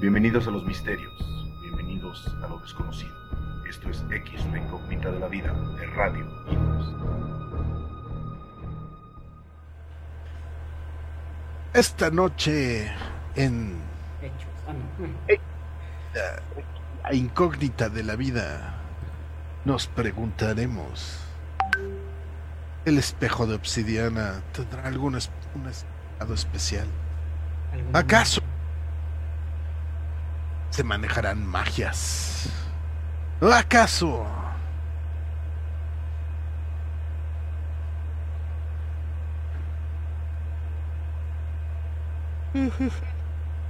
Bienvenidos a los misterios, bienvenidos a lo desconocido. Esto es X, la incógnita de la vida, de Radio Imus. Esta noche en Hechos. Ah, la incógnita de la vida nos preguntaremos, ¿el espejo de obsidiana tendrá algún es- un especial? ¿Alguna ¿Acaso se manejarán magias? ¿O acaso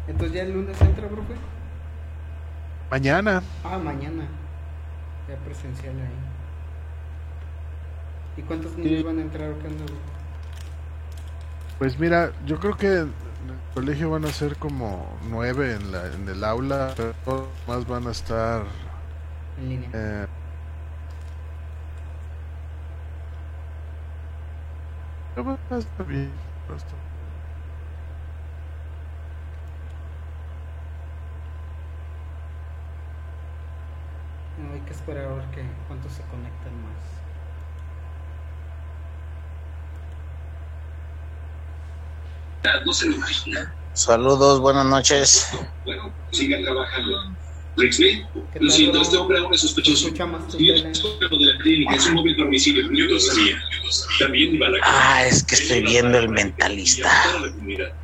Entonces ya el lunes entra, profe. mañana? Ah, mañana. Ya presencial ahí. ¿Y cuántos niños van a entrar? Pues mira, yo creo que en el colegio van a ser como nueve en, la, en el aula, pero todos más van a estar... En línea. eh, va a estar bien, No, hay que esperar a ver que, cuántos se conectan más. No se lo imagina. Saludos, buenas noches. Bueno, sigan trabajando. Rixley, ¿Qué lo siento, este hombre aún es sospechoso. lo de la clínica, es un móvil domicilio. Yo lo sabía. También iba a la Ah, es que estoy viendo el mentalista.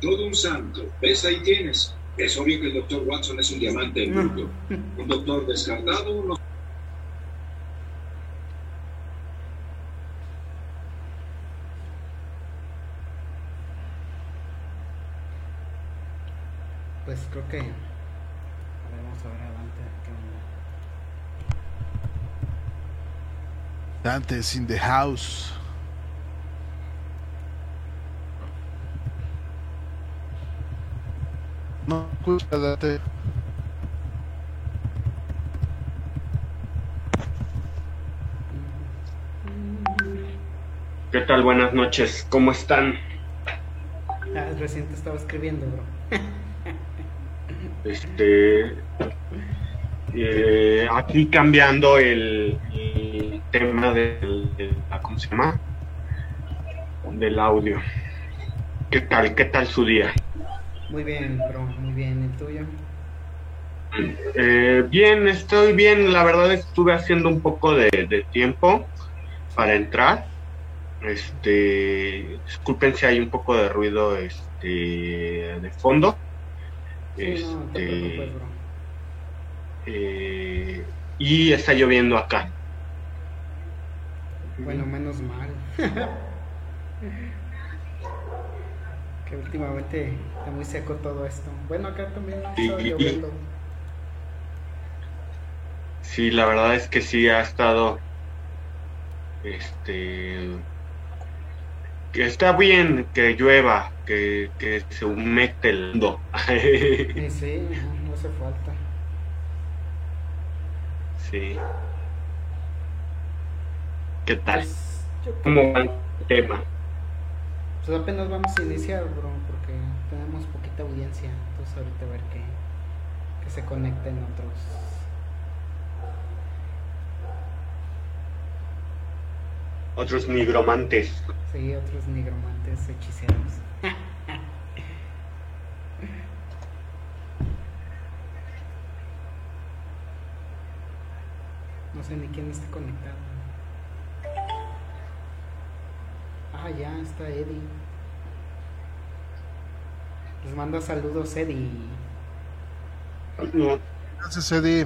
Todo un santo. ¿Ves? Ahí tienes. Es obvio que el doctor Watson es un diamante en bruto. Un doctor descartado, no Pues creo que. A ver, vamos a ver adelante. ¿Qué onda? Dante's in the house. No, escucha, Dante. ¿Qué tal? Buenas noches. ¿Cómo están? Ah, recién te estaba escribiendo, bro. Este. eh, aquí cambiando el, el tema del, del- ¿Cómo se llama? Del audio. ¿Qué tal? ¿Qué tal su día? Muy bien, bro. Muy bien. ¿El tuyo? Eh, bien, estoy bien. La verdad estuve haciendo un poco de, de tiempo para entrar. Este, disculpen si hay un poco de ruido este, de fondo. No, no Este, preocupes, bro. eh, y está lloviendo acá. Bueno, menos mal. que últimamente está muy seco todo esto. Bueno, acá también ha estado lloviendo. Sí, la verdad es que sí ha estado. Este. Que está bien que llueva, que, que se humecte el mundo. Sí, sí, no, no hace falta. sí. ¿Qué tal? Pues, ¿Cómo va el tema? Pues apenas vamos a iniciar, bro, porque tenemos poquita audiencia. Entonces ahorita a ver que, que se conecten otros. Otros nigromantes. Sí, otros nigromantes hechiceros. No sé ni quién esté conectado. Ah, ya está Eddie. Les manda saludos Eddie. Gracias, Eddie.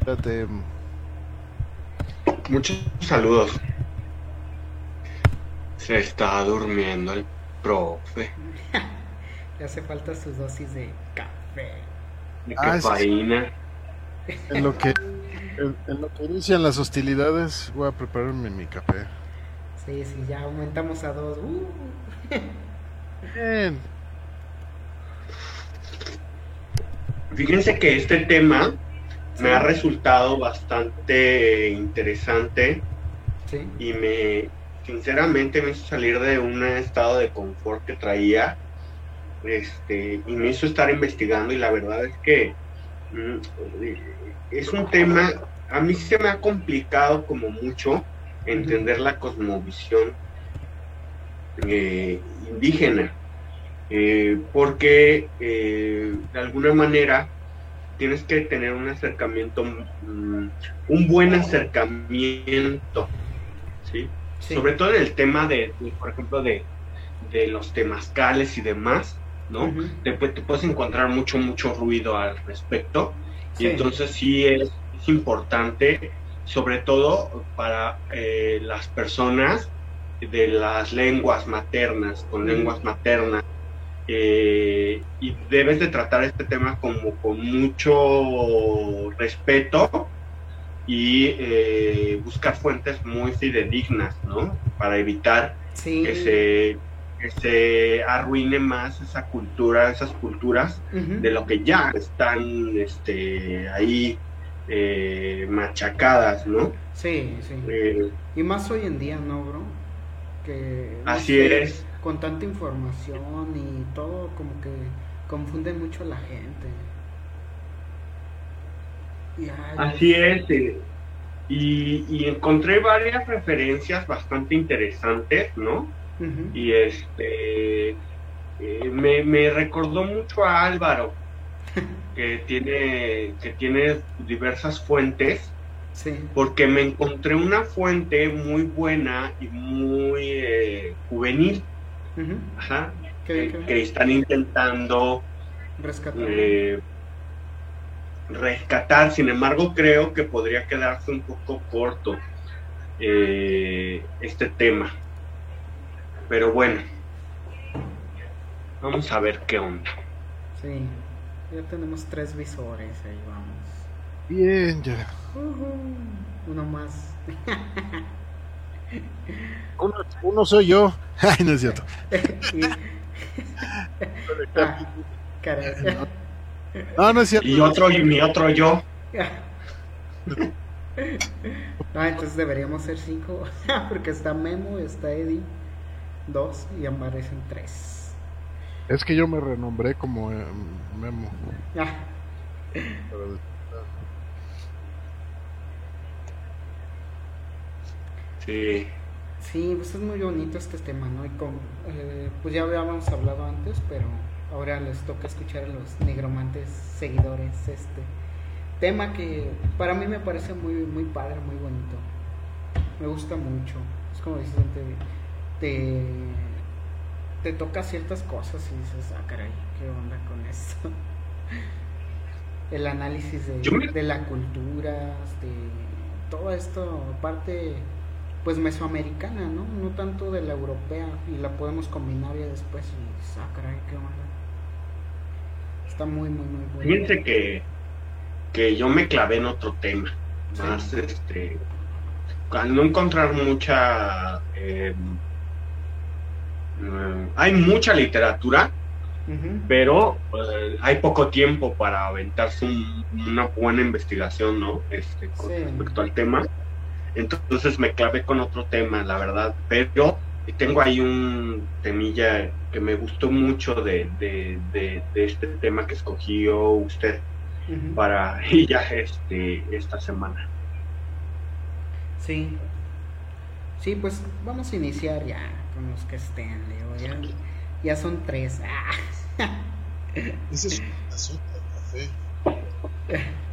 Espérate. Muchos saludos. Se está durmiendo el profe. Le hace falta su dosis de café. De Ah, sí. cocaína. En lo que en, en lo que inician las hostilidades, voy a prepararme mi café. Sí, sí, ya aumentamos a dos. Uh. Bien. Fíjense que este tema me ha resultado bastante interesante Sí. y me sinceramente me hizo salir de un estado de confort que traía este, y me hizo estar investigando y la verdad es que mm, es un tema, a mí se me ha complicado como mucho entender la cosmovisión eh, indígena, eh, porque eh, de alguna manera tienes que tener un acercamiento, mm, un buen acercamiento, ¿sí? Sí. Sobre todo en el tema de, de, por ejemplo, de, de los temazcales y demás, ¿no? Te, pu- te puedes encontrar mucho, mucho ruido al respecto. Sí. Y entonces sí es, es importante, sobre todo para eh, las personas de las lenguas maternas, con lenguas maternas. Eh, y debes de tratar este tema como con mucho respeto y eh, buscar fuentes muy fidedignas, ¿no? Para evitar Sí. que se, que se arruine más esa cultura, esas culturas de lo que ya están este, ahí eh, machacadas, ¿no? Sí, sí. Eh, Y más hoy en día, ¿no, bro? Que no así sé, es. Con tanta información y todo como que confunde mucho a la gente. Y, ay, Así es. eh, y, y encontré varias referencias bastante interesantes, ¿no? Y este eh, me, me recordó mucho a Álvaro, que tiene, que tiene diversas fuentes Sí. porque me encontré una fuente muy buena y muy eh, juvenil, ujú, ajá, Qué bien, qué que, están intentando Rescatar. eh, rescatar, sin embargo creo que podría quedarse un poco corto eh, este tema. Pero bueno, vamos a ver qué onda. Sí. Ya tenemos tres visores, ahí vamos. Bien, ya. Ujú, Uno más. Uno, uno soy yo. Ay, no es cierto. Y- Ah. No, no es cierto. Y otro, y mi otro yo. Entonces deberíamos ser cinco. Porque está Memo, está Eddie, dos y aparecen tres. Es que yo me renombré como eh, Memo. Ah, Pero- Sí. sí, pues es muy bonito este tema, ¿no? Y con, eh, pues ya habíamos hablado antes, pero ahora les toca escuchar a los negromantes seguidores este tema que para mí me parece muy, muy padre, muy bonito. Me gusta mucho. Es como dices, te, te, te toca ciertas cosas y dices, ah, caray, ¿qué onda con esto? El análisis de, me- de la cultura, de todo esto, parte pues mesoamericana, ¿no? No tanto de la europea y la podemos combinar ya después y ah, caray, ¿qué onda? Está muy, muy, muy bueno. Fíjense que, que yo me clavé en otro tema. Sí. Más este. Al no encontrar mucha. eh, eh, hay mucha literatura, pero eh, hay poco tiempo para aventarse un- una buena investigación, ¿no? Este, con Sí. respecto al tema. Entonces me clavé con otro tema, la verdad. Pero tengo ahí un temilla que me gustó mucho de, de, de, de este tema que escogió usted para ya este esta semana. Sí. Sí, pues vamos a iniciar ya con los que estén, Leo. Ya, ya son tres. Ah. Ese es un asunto de café.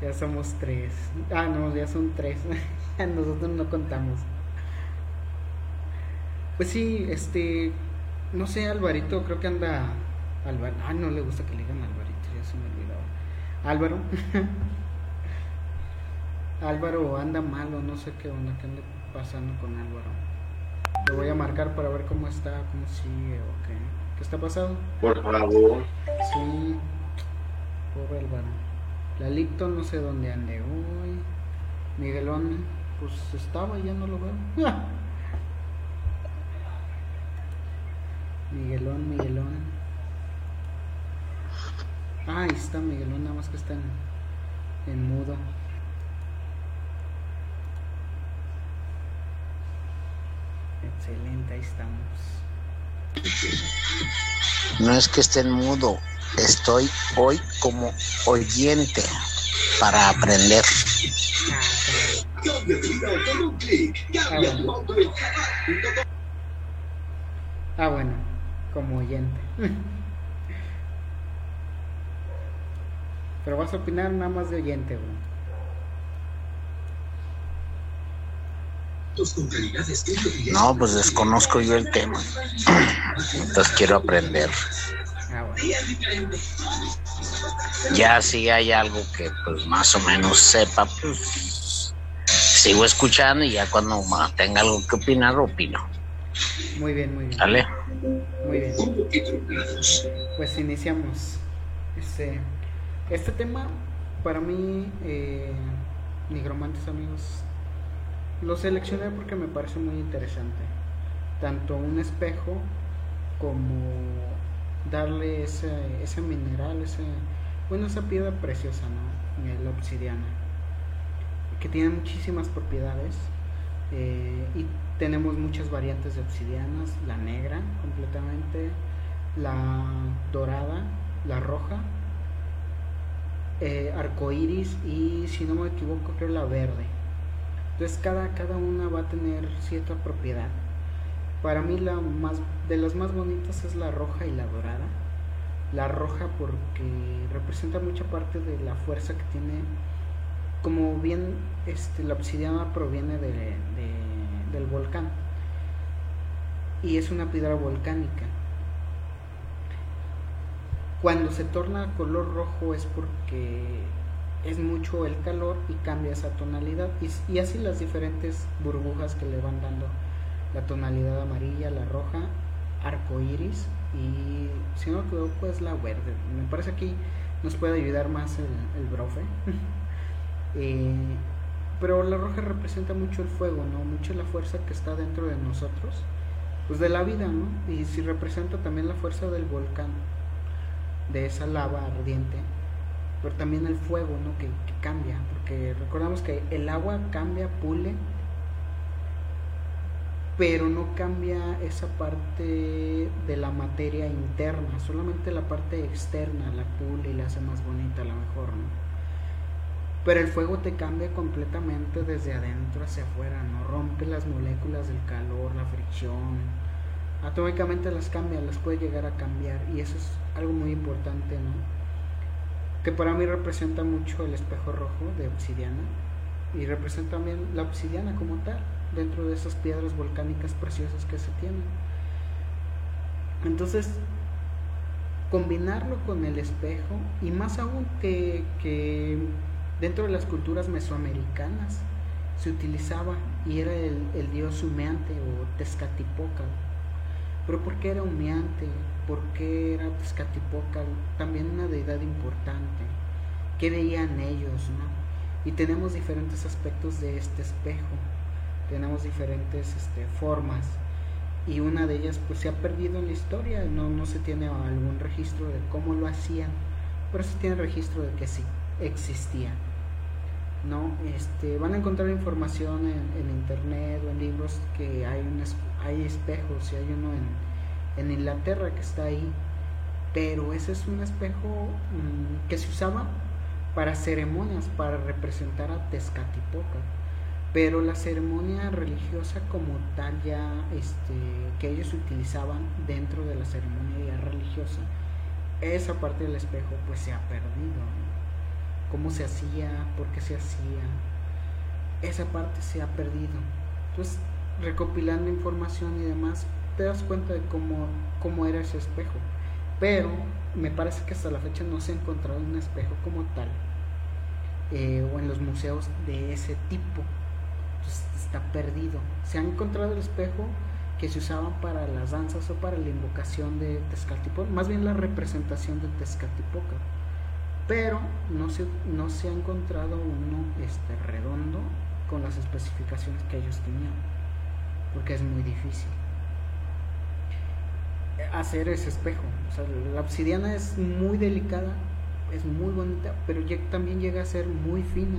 Ya somos tres. Ah, no, ya son tres. Nosotros no contamos. Pues sí, este. No sé, Alvarito, creo que anda. Álvaro. Ah, no le gusta que le digan Alvarito, ya se me olvidaba. Álvaro. Álvaro anda malo, no sé qué onda, qué anda pasando con Álvaro. Le voy a marcar para ver cómo está, cómo sigue o qué. ¿Qué está pasando? Por favor. Sí, pobre Álvaro. Lalito no sé dónde ande hoy. Miguelón, pues estaba ya no lo veo. Miguelón, Miguelón. Ah, ahí está Miguelón, nada más que está en, en mudo. Excelente, ahí estamos. No es que esté en mudo, estoy hoy como oyente para aprender. Ah, bueno, como oyente. Pero vas a opinar nada más de oyente, No, pues desconozco yo el tema. Entonces quiero aprender. Ah, bueno. Ya si hay algo que pues más o menos sepa, pues sigo escuchando y ya cuando tenga algo que opinar, opino. Muy bien, muy bien. ¿Vale? Muy bien. Pues iniciamos. Este, este tema, para mí, eh, nigromantes amigos, lo seleccioné porque me parece muy interesante. Tanto un espejo como darle ese, ese mineral, ese, bueno, esa piedra preciosa, ¿no? La obsidiana, que tiene muchísimas propiedades. eh, y tenemos muchas variantes de obsidianas, la negra completamente, la dorada, la roja, eh, arcoiris y si no me equivoco creo la verde. Entonces cada, cada una va a tener cierta propiedad. Para mí la más de las más bonitas es la roja y la dorada. La roja porque representa mucha parte de la fuerza que tiene. Como bien este, la obsidiana proviene de, de- del volcán y es una piedra volcánica. Cuando se torna color rojo es porque es mucho el calor y cambia esa tonalidad y así las diferentes burbujas que le van dando la tonalidad amarilla, la roja, arco iris y si no me equivoco es la verde. Me parece aquí nos puede ayudar más el, el brofe. Eh, pero la roja representa mucho el fuego, ¿no? Mucho la fuerza que está dentro de nosotros, pues de la vida, ¿no? Y si representa también la fuerza del volcán, de esa lava ardiente, pero también el fuego, ¿no? Que, que cambia, porque recordamos que el agua cambia, pule, pero no cambia esa parte de la materia interna, solamente la parte externa la pule y la hace más bonita a lo mejor, ¿no? Pero el fuego te cambia completamente desde adentro hacia afuera, ¿no? Rompe las moléculas del calor, la fricción. Atómicamente las cambia, las puede llegar a cambiar. Y eso es algo muy importante, ¿no? Que para mí representa mucho el espejo rojo de obsidiana. Y representa también la obsidiana como tal, dentro de esas piedras volcánicas preciosas que se tienen. Entonces, combinarlo con el espejo, y más aún que, que dentro de las culturas mesoamericanas se utilizaba y era el, dios humeante o Tezcatlipoca. Pero ¿por qué era humeante? ¿Por qué era Tezcatlipoca? También una deidad importante. ¿Qué veían ellos? ¿no? Y tenemos diferentes aspectos de este espejo. Tenemos diferentes este, formas. Y una de ellas pues se ha perdido en la historia. No, no se tiene algún registro de cómo lo hacían. Pero se tiene registro de que sí existía. ¿no? Este, van a encontrar información en, internet o en libros que hay, un hay espejos y hay uno en, en Inglaterra que está ahí, pero ese es un espejo mm, que se usaba para ceremonias, para representar a Tezcatlipoca, pero la ceremonia religiosa como tal ya este, que ellos utilizaban dentro de la ceremonia religiosa, esa parte del espejo pues se ha perdido. ¿no? cómo se hacía, por qué se hacía. Esa parte se ha perdido. Entonces, recopilando información y demás, te das cuenta de cómo, cómo era ese espejo. Pero me parece que hasta la fecha no se ha encontrado un espejo como tal, eh, o en los museos de ese tipo. Está perdido. Se ha encontrado el espejo que se usaban para las danzas o para la invocación de Tezcatlipoca, más bien la representación de Tezcatlipoca pero no se, no se ha encontrado uno este, redondo con las especificaciones que ellos tenían, porque es muy difícil hacer ese espejo. La obsidiana es muy delicada, es muy bonita, pero también llega a ser muy fina.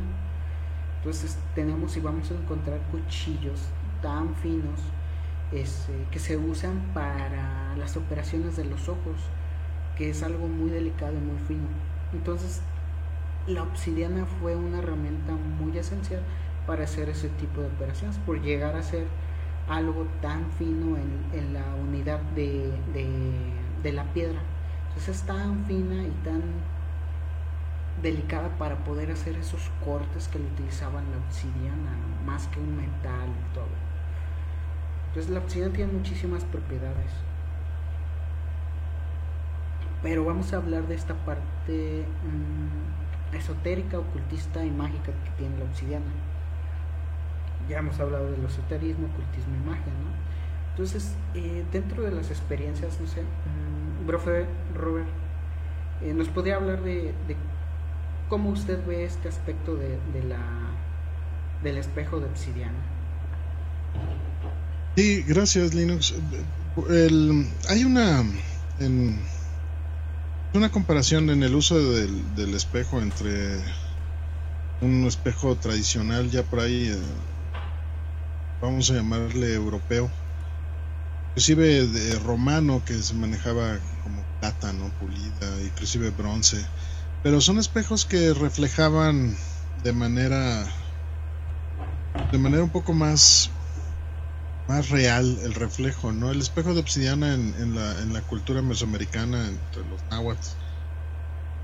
Entonces tenemos y vamos a encontrar cuchillos tan finos este, que se usan para las operaciones de los ojos, que es algo muy delicado y muy fino. Entonces, la obsidiana fue una herramienta muy esencial para hacer ese tipo de operaciones, por llegar a ser algo tan fino en, la unidad de, de, la piedra. Entonces es tan fina y tan delicada para poder hacer esos cortes que le utilizaban la obsidiana, más que un metal y todo. Entonces la obsidiana tiene muchísimas propiedades. Pero vamos a hablar de esta parte mm, esotérica, ocultista y mágica que tiene la obsidiana. Ya hemos hablado del esoterismo, ocultismo y magia, ¿no? Entonces, eh, dentro de las experiencias, no sé, mm, profe Robert, eh, ¿nos podría hablar de, cómo usted ve este aspecto de, la, del espejo de obsidiana? Sí, gracias Linux. hay una una comparación en el uso del, espejo entre un espejo tradicional ya por ahí, eh, vamos a llamarle europeo, inclusive de romano que se manejaba como plata, ¿no? Pulida, inclusive bronce, pero son espejos que reflejaban de manera de manera un poco más más real el reflejo, ¿no? El espejo de obsidiana en, la, en la, cultura mesoamericana, entre los náhuatl,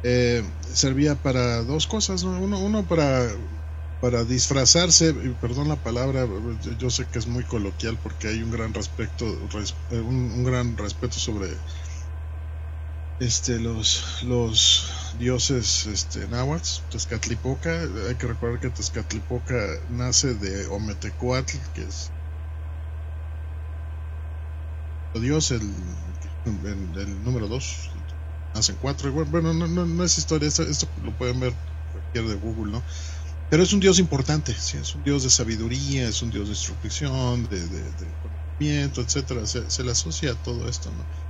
eh, servía para dos cosas, Uno, uno para, para disfrazarse, perdón la palabra, yo sé que es muy coloquial porque hay un gran respeto, eh, un, gran respeto sobre este los los dioses este náhuatl, Tezcatlipoca, hay que recordar que Tezcatlipoca nace de Ometecuatl, que es Dios, el, el, número 2, hacen cuatro. Bueno, no, no, no es historia, esto, lo pueden ver cualquier de Google, ¿no? Pero es un Dios importante, ¿sí? es un Dios de sabiduría, es un Dios de instrucción, de, de, conocimiento, etcétera. Se, le asocia a todo esto, ¿no?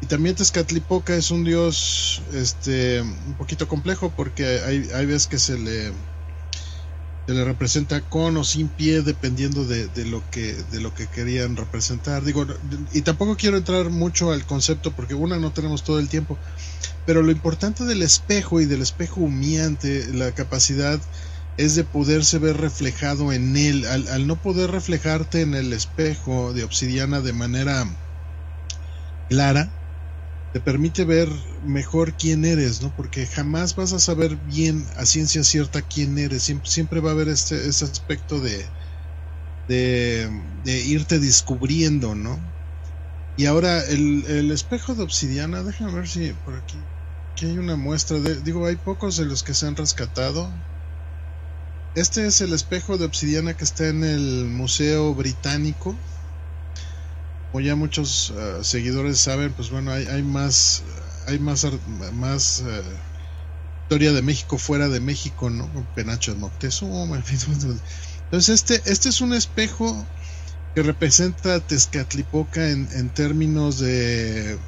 Y también Tezcatlipoca es un Dios este, un poquito complejo porque hay, hay veces que se le se le representa con o sin pie dependiendo de, lo que de lo que querían representar. Digo y tampoco quiero entrar mucho al concepto porque una no tenemos todo el tiempo pero lo importante del espejo y del espejo humeante la capacidad es de poderse ver reflejado en él. Al no poder reflejarte en el espejo de obsidiana de manera clara te permite ver mejor quién eres, ¿no? Porque jamás vas a saber bien a ciencia cierta quién eres. Siempre, siempre va a haber este, este aspecto de, de, irte descubriendo, ¿no? Y ahora el, el, espejo de obsidiana, déjame ver si por aquí, aquí hay una muestra de, digo, hay pocos de los que se han rescatado. Este es el espejo de obsidiana que está en el Museo Británico como ya muchos uh, seguidores saben, pues bueno, hay, hay más, hay más, más uh, historia de México fuera de México, ¿no? Penacho de Moctezuma, entonces este, este es un espejo que representa Tezcatlipoca en, en términos de,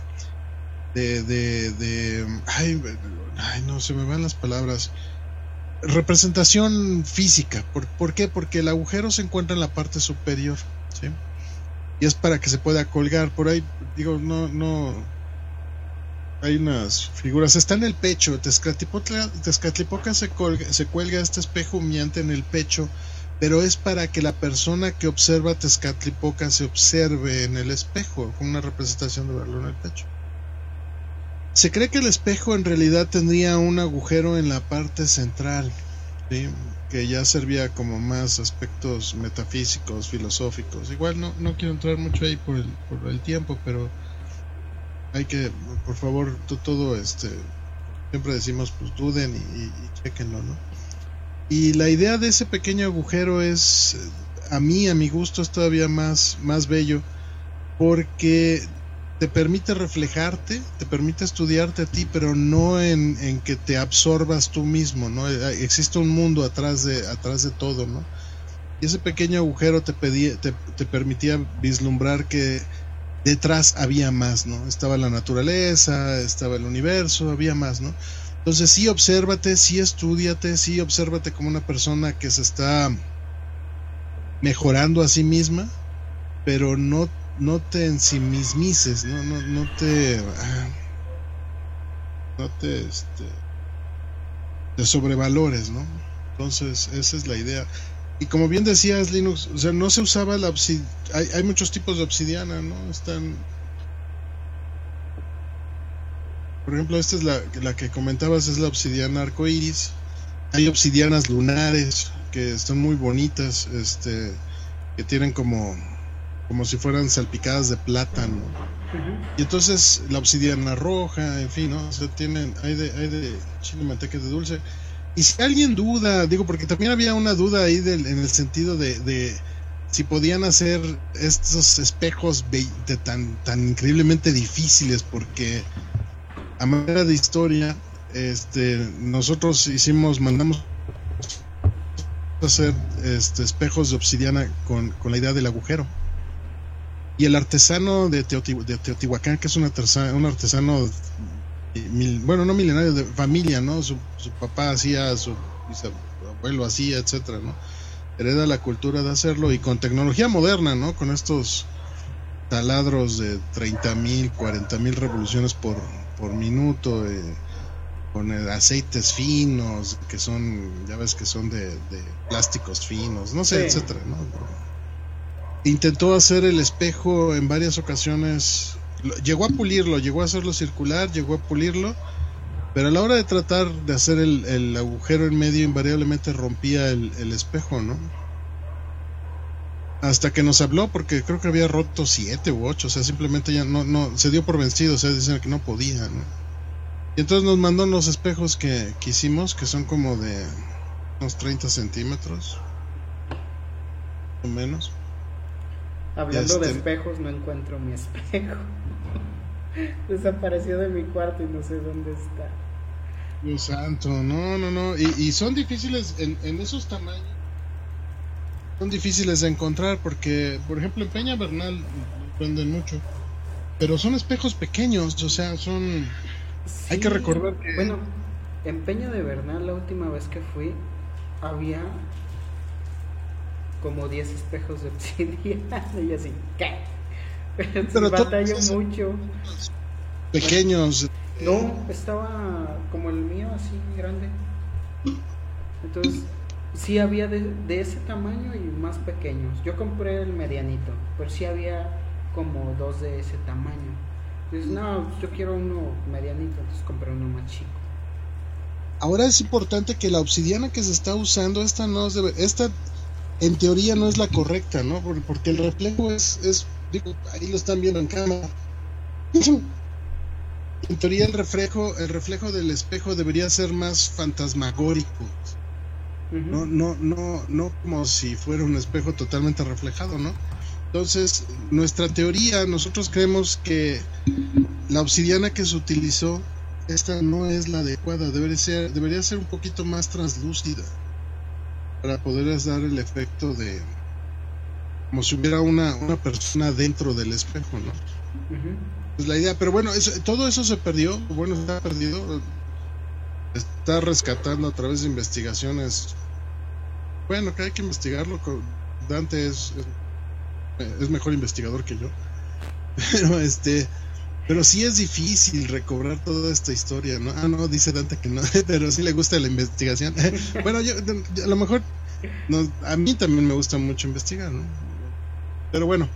de, de, de ay, ay, no se me van las palabras representación física. ¿Por, ¿Por, qué? Porque el agujero se encuentra en la parte superior. ¿sí? Y es para que se pueda colgar. Por ahí digo no no hay unas figuras. Está en el pecho Tezcatlipoca se, colga, se cuelga este espejo humeante en el pecho pero es para que la persona que observa Tezcatlipoca se observe en el espejo con una representación de verlo en el pecho. Se cree que el espejo en realidad tendría un agujero en la parte central que ya servía como más aspectos metafísicos, filosóficos. Igual no, no quiero entrar mucho ahí por el, por el tiempo, pero hay que, por favor, todo este, siempre decimos, pues duden y, chequenlo, ¿no? Y la idea de ese pequeño agujero es, a mí, a mi gusto, es todavía más, más bello, porque te permite reflejarte, te permite estudiarte a ti, pero no en, que te absorbas tú mismo, ¿no? Eh, existe un mundo atrás de, atrás de todo, ¿no? Y ese pequeño agujero te, pedía, te, permitía vislumbrar que detrás había más, ¿no? Estaba la naturaleza, estaba el universo, había más, ¿no? Entonces sí obsérvate, sí estudiate, sí obsérvate como una persona que se está mejorando a sí misma, pero no no te ensimismices, no, no, no te, ah, no te, este, te sobrevalores, ¿no? Entonces, esa es la idea. Y como bien decías, Linux, o sea, no se usaba la obsidiana, hay, hay muchos tipos de obsidiana, ¿no? Están por ejemplo, esta es la, la que comentabas, es la obsidiana arcoiris. Hay obsidianas lunares que están muy bonitas, este, que tienen como, como si fueran salpicadas de plátano. Y entonces la obsidiana roja, en fin, ¿no? O sea, tienen, hay de, hay de chile, manteca de dulce. Y si alguien duda, digo, porque también había una duda ahí del, en el sentido de, si podían hacer estos espejos tan, tan increíblemente difíciles, porque a manera de historia, este, nosotros hicimos, mandamos hacer este, espejos de obsidiana con, la idea del agujero. Y el artesano de, Teotihuacán, que es un artesano, un artesano bueno, no milenario, de familia, ¿no? Su, papá hacía, su, abuelo hacía, etcétera, ¿no? Hereda la cultura de hacerlo y con tecnología moderna, ¿no? Con estos taladros de 30 mil, 40 mil revoluciones por, por minuto, eh, con aceites finos, que son, ya ves que son de, plásticos finos, no sé, etcétera, Intentó hacer el espejo en varias ocasiones, llegó a pulirlo, llegó a hacerlo circular, llegó a pulirlo, pero a la hora de tratar de hacer el, agujero en medio, invariablemente rompía el, el espejo, ¿no? hasta que nos habló porque creo que había roto siete u ocho, o sea, simplemente ya no, no, se dio por vencido, o sea, dicen que no podía, ¿no? Y entonces nos mandó los espejos que, que hicimos, que son como de unos 30 centímetros, o menos. Hablando de este, espejos, no encuentro mi espejo. Desapareció de mi cuarto y no sé dónde está. Dios santo, no, no, no. Y, y son difíciles en, en esos tamaños son difíciles de encontrar porque, por ejemplo, en Peña Bernal venden mucho, pero son espejos pequeños, o sea, son... hay que recordar que... Bueno, en Peña de Bernal la última vez que fui había como 10 espejos de obsidiana y así, ¿qué? Pero, pero batalla mucho. Pequeños. No, estaba como el mío, así grande. Entonces, sí había de, ese tamaño y más pequeños. Yo compré el medianito, pero sí había como dos de ese tamaño. Entonces, no, yo quiero uno medianito, entonces compré uno más chico. Ahora es importante que la obsidiana que se está usando, esta no es esta en teoría no es la correcta, ¿no? Porque el reflejo es, es digo, ahí lo están viendo en cámara. En teoría el reflejo, el reflejo del espejo debería ser más fantasmagórico no, no, no, no como si fuera un espejo totalmente reflejado, ¿no? Entonces, nuestra teoría, nosotros creemos que la obsidiana que se utilizó, esta no es la adecuada, debería ser, debería ser un poquito más translúcida para poder dar el efecto de como si hubiera una, una persona dentro del espejo, ¿no? Es la idea, pero bueno, todo eso se perdió, bueno, está perdido, está rescatando a través de investigaciones bueno, que hay que investigarlo. Dante es, es, mejor investigador que yo. Pero este, pero sí es difícil recobrar toda esta historia, ¿no? Ah, no, dice Dante que no, pero sí le gusta la investigación. bueno, yo, a lo mejor, no, a mí también me gusta mucho investigar, ¿no? Pero bueno,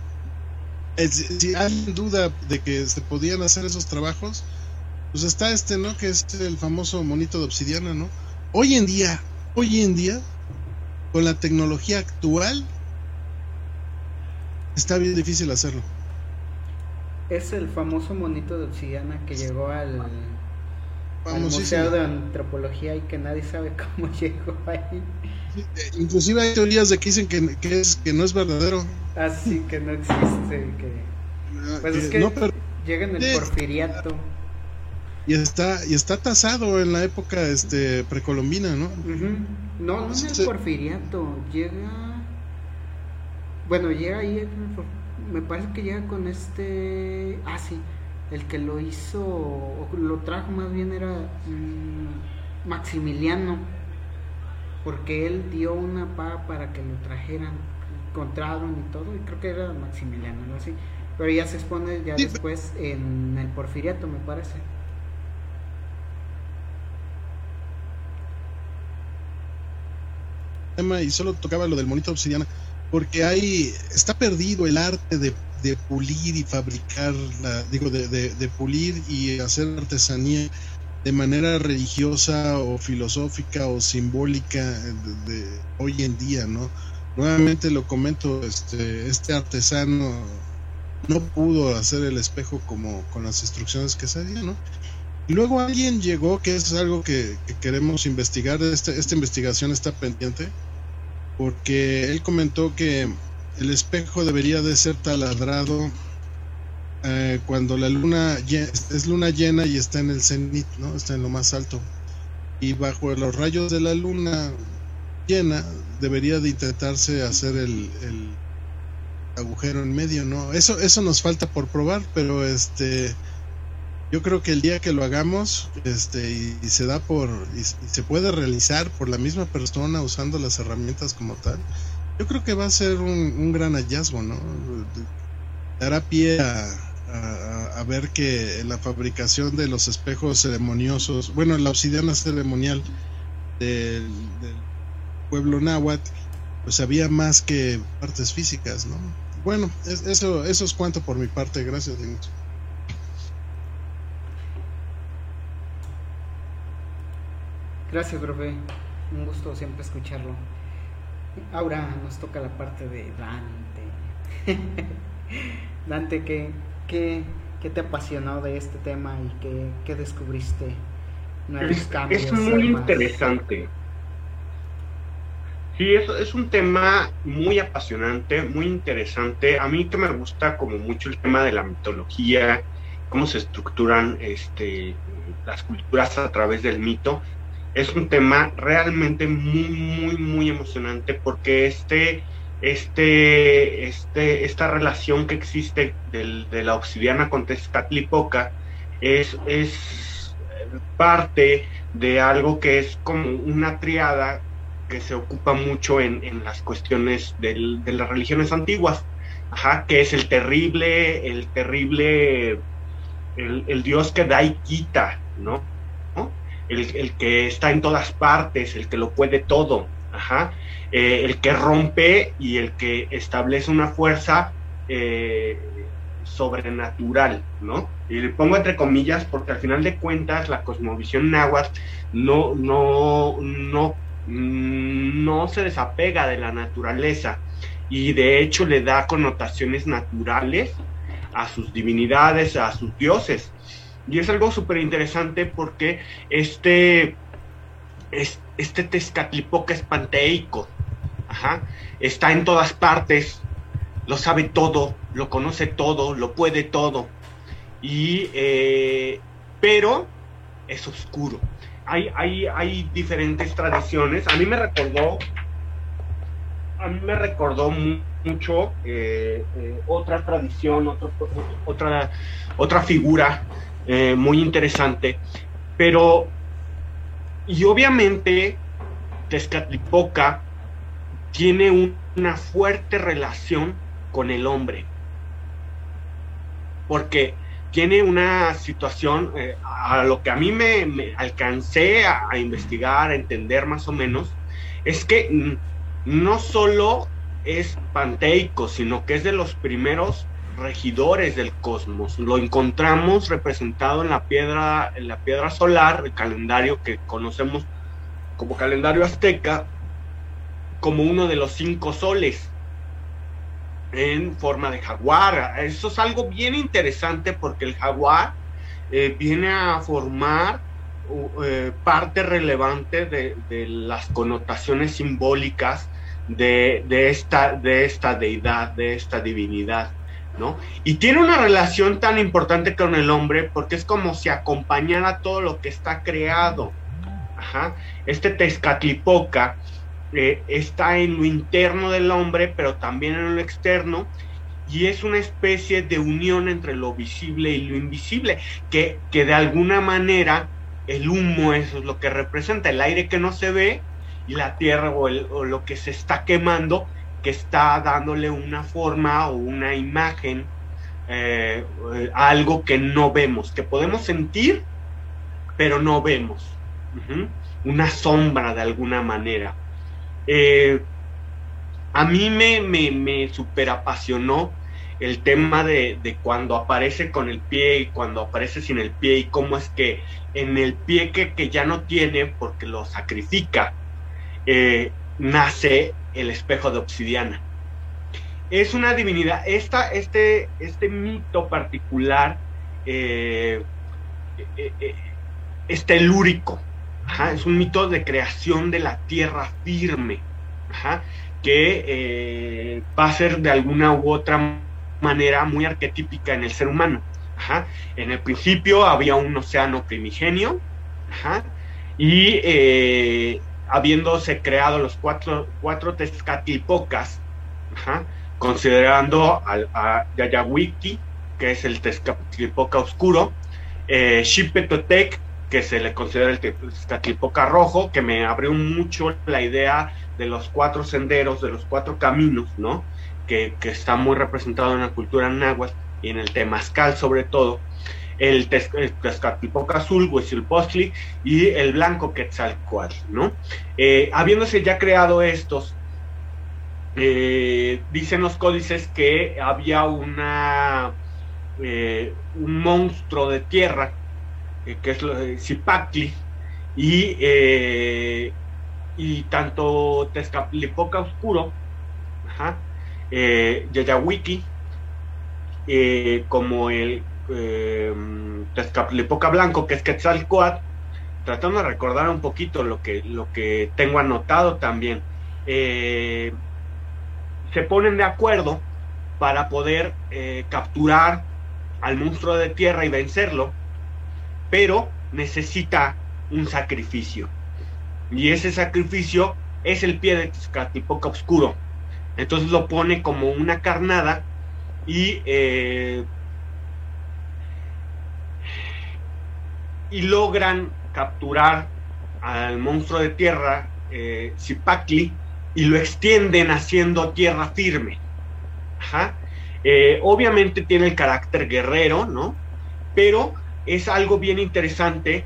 si hay duda de que se podían hacer esos trabajos, pues está este, ¿no? Que es el famoso monito de obsidiana, ¿no? Hoy en día, hoy en día, con la tecnología actual está bien difícil hacerlo. Es el famoso monito de obsidiana que llegó al, Museo de Antropología y que nadie sabe cómo llegó ahí. Eh, inclusive hay teorías de que dicen que, que, es, que no es verdadero. Ah, sí, que no existe. Que... Ah, pues es que llega en el porfiriato. Y está, y está tasado en la época este precolombina, ¿no? No, no es el porfiriato, llega... Bueno, llega ahí, me parece que llega con este... Ah, sí, el que lo hizo, o lo trajo más bien era mm, Maximiliano, porque él dio una paga para que lo trajeran, encontraron y todo, y creo que era Maximiliano, ¿no? así. Pero ya se expone ya después en el Porfiriato, me parece. y solo tocaba lo del monito obsidiana porque hay está perdido el arte de, pulir y fabricar la, digo de, de, pulir y hacer artesanía de manera religiosa o filosófica o simbólica de, hoy en día no nuevamente lo comento este este artesano no pudo hacer el espejo como con las instrucciones que se no y luego alguien llegó, que es algo que, queremos investigar, este, esta investigación está pendiente, porque él comentó que el espejo debería de ser taladrado eh, cuando la luna es luna llena y está en el cenit, ¿no? Está en lo más alto. Y bajo los rayos de la luna llena debería de intentarse hacer el, el agujero en medio, ¿no? Eso, eso nos falta por probar, pero este yo creo que el día que lo hagamos este y, se da por y, se puede realizar por la misma persona usando las herramientas como tal yo creo que va a ser un, gran hallazgo no dará pie a, ver que la fabricación de los espejos ceremoniosos bueno la obsidiana ceremonial del, del pueblo náhuatl pues había más que partes físicas no bueno eso eso es cuanto por mi parte. Gracias Dimitri. Gracias, profe. Un gusto siempre escucharlo. Ahora nos toca la parte de Dante. Dante, ¿qué, qué, qué te apasionó de este tema y qué, qué descubriste? Nuevos es, cambios, es muy interesante. Sí, es, es un tema muy apasionante, muy interesante. A mí que me gusta como mucho el tema de la mitología, cómo se estructuran este, las culturas a través del mito es un tema realmente muy, muy, muy emocionante porque este, este, este, esta relación que existe de la obsidiana con Tezcatlipoca es, es parte de algo que es como una triada que se ocupa mucho en, las cuestiones de las religiones antiguas, Ajá, que es el terrible, el terrible, el, el dios que da y quita, ¿no? El, que está en todas partes, el que lo puede todo, eh, el que rompe y el que establece una fuerza eh, sobrenatural, ¿no? Y le pongo entre comillas porque al final de cuentas la cosmovisión náhuatl no, no, no, no se desapega de la naturaleza y de hecho le da connotaciones naturales a sus divinidades, a sus dioses. Y es algo súper interesante porque este, este Tezcatlipoca es panteico, está en todas partes, lo sabe todo, lo conoce todo, lo puede todo, y, eh, pero es oscuro. Hay, hay, hay diferentes tradiciones. A mí me recordó, a mí me recordó mucho eh, eh, otra tradición, otra, otra figura eh, muy interesante, pero, y obviamente Tezcatlipoca tiene una fuerte relación con el hombre, porque tiene una situación, eh, a lo que a mí me, alcancé a, a, investigar, a entender más o menos, es que no solo es panteico, sino que es de los primeros regidores del cosmos. Lo encontramos representado en la piedra, en la piedra solar, el calendario que conocemos como calendario azteca, como uno de los cinco soles en forma de jaguar. Eso es algo bien interesante porque el jaguar eh, viene a formar eh, parte relevante de, las connotaciones simbólicas de, esta, de esta deidad, de esta divinidad. Y tiene una relación tan importante con el hombre porque es como si acompañara todo lo que está creado. Este Tezcatlipoca eh, está en lo interno del hombre, pero también en lo externo, y es una especie de unión entre lo visible y lo invisible, que, que de alguna manera el humo eso es lo que representa, el aire que no se ve y la tierra o lo que se está quemando que está dándole una forma o una imagen eh, eh, algo que no vemos, que podemos sentir, pero no vemos. Una sombra de alguna manera. Eh, a mí me, me, me super apasionó el tema de, cuando aparece con el pie y cuando aparece sin el pie y cómo es que en el pie que, que ya no tiene porque lo sacrifica, nace el espejo de obsidiana es una divinidad. Esta, este, este mito particular eh, eh, eh, es telúrico. es un mito de creación de la tierra firme, que va a ser de alguna u otra manera muy arquetípica en el ser humano. En el principio había un océano primigenio y habiéndose creado los cuatro, cuatro Tezcatlipocas, considerando a Yayawiki, que es el Tezcatlipoca oscuro, eh, Xipetotec, que se le considera el Tezcatlipoca rojo, que me abrió mucho la idea de los cuatro senderos, de los cuatro caminos, ¿no? Que, está muy representado en la cultura náhuatl y en el temazcal sobre todo, el, Tezcatlipoca azul, y el blanco Quetzalcoatl, ¿no? Eh, habiéndose ya creado estos, eh, dicen los códices que había una eh, un monstruo de tierra eh, que es lo Zipacli y, y tanto Tezcatlipoca Oscuro ajá, Yayawiki como el Tezcatlipoca Blanco que es Quetzalcoatl tratando de recordar un poquito lo que, lo que tengo anotado también se ponen de acuerdo para poder eh, capturar al monstruo de tierra y vencerlo, pero necesita un sacrificio. Y ese sacrificio es el pie de Tezcatlipoca Oscuro. Entonces lo pone como una carnada y, eh, y logran capturar al monstruo de tierra, eh, Zipacli, y lo extienden haciendo tierra firme. Eh, obviamente tiene el carácter guerrero, ¿no? Pero es algo bien interesante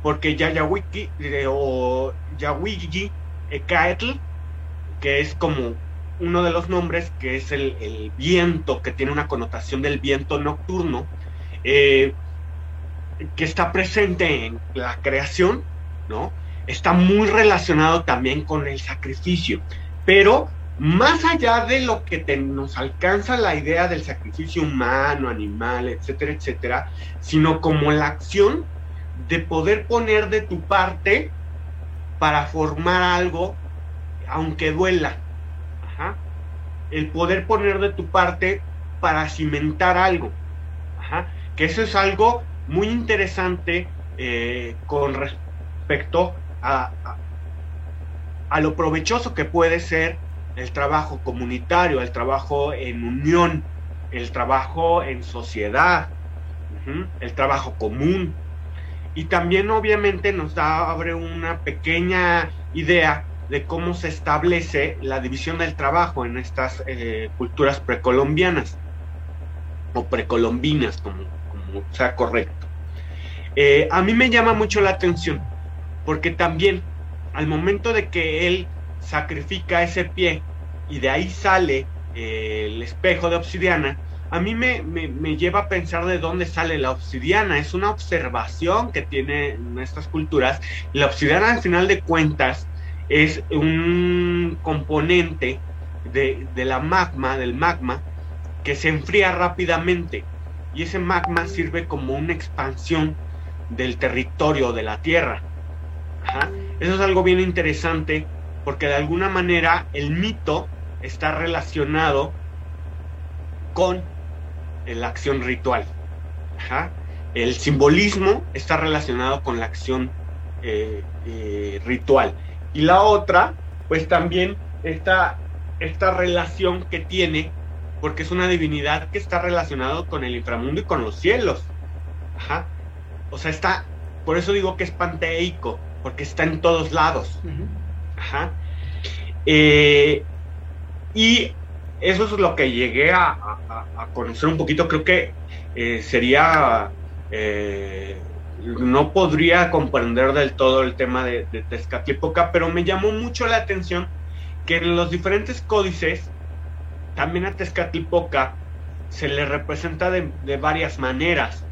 porque Yayawiki eh, o Yawigi Ekaetl, que es como uno de los nombres, que es el, viento, que tiene una connotación del viento nocturno, eh, que está presente en la creación, ¿no? está muy relacionado también con el sacrificio, pero más allá de lo que nos alcanza la idea del sacrificio humano, animal, etcétera, etcétera, sino como la acción de poder poner de tu parte para formar algo, aunque duela. El poder poner de tu parte para cimentar algo. Que eso es algo muy interesante eh, con respecto a, lo provechoso que puede ser el trabajo comunitario, el trabajo en unión, el trabajo en sociedad, el trabajo común. Y también obviamente nos da, abre una pequeña idea de cómo se establece la división del trabajo en estas eh, culturas precolombianas o precolombinas, como, como sea correcto. Eh, a mí me llama mucho la atención porque también al momento de que él sacrifica ese pie y de ahí sale eh, el espejo de obsidiana, a mí me, lleva a pensar de dónde sale la obsidiana. Es una observación que tienen estas culturas. La obsidiana, al final de cuentas, es un componente de, de, la magma, del magma, que se enfría rápidamente. Y ese magma sirve como una expansión del territorio de la Tierra. Eso es algo bien interesante porque de alguna manera el mito está relacionado con la acción ritual. El simbolismo está relacionado con la acción eh, eh, ritual. Y la otra, pues también esta, esta relación que tiene, porque es una divinidad que está relacionado con el inframundo y con los cielos. O sea, está, por eso digo que es panteico, porque está en todos lados. Ajá. Eh, y eso es lo que llegué a, conocer un poquito. Creo que eh, sería, eh, no podría comprender del todo el tema de, de Tezcatlipoca, pero me llamó mucho la atención que en los diferentes códices, también a Tezcatlipoca se le representa de, varias maneras.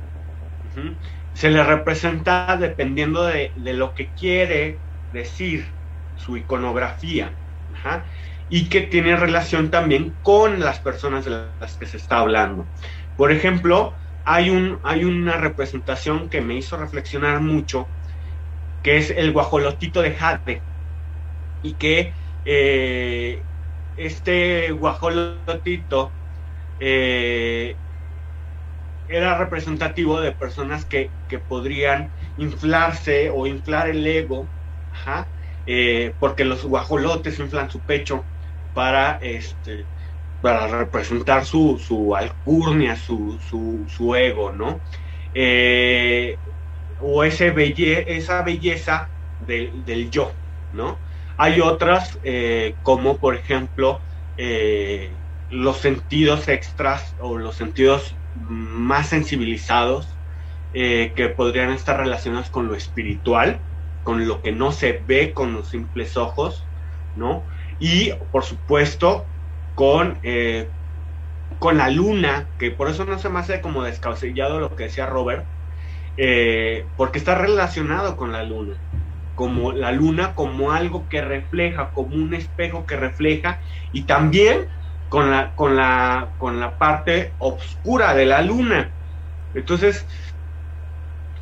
Se le representa dependiendo de, lo que quiere decir su iconografía. Y que tiene relación también con las personas de las que se está hablando. Por ejemplo, hay, un, hay una representación que me hizo reflexionar mucho, que es el guajolotito de Jade, y que eh, este guajolotito eh, era representativo de personas que, podrían inflarse o inflar el ego, eh, porque los guajolotes inflan su pecho para, este, para representar su, su alcurnia, su, su, ego, ¿no? Eh, o ese esa belleza del, del, yo, ¿no? Hay otras, como por ejemplo, los sentidos extras o los sentidos más sensibilizados eh, que podrían estar relacionados con lo espiritual, con lo que no se ve con los simples ojos, ¿no? Y por supuesto con, eh, con la luna, que por eso no se me hace como descabellado lo que decía Robert, eh, porque está relacionado con la luna, como la luna como algo que refleja, como un espejo que refleja, y también con la, con la, con la parte oscura de la luna. Entonces,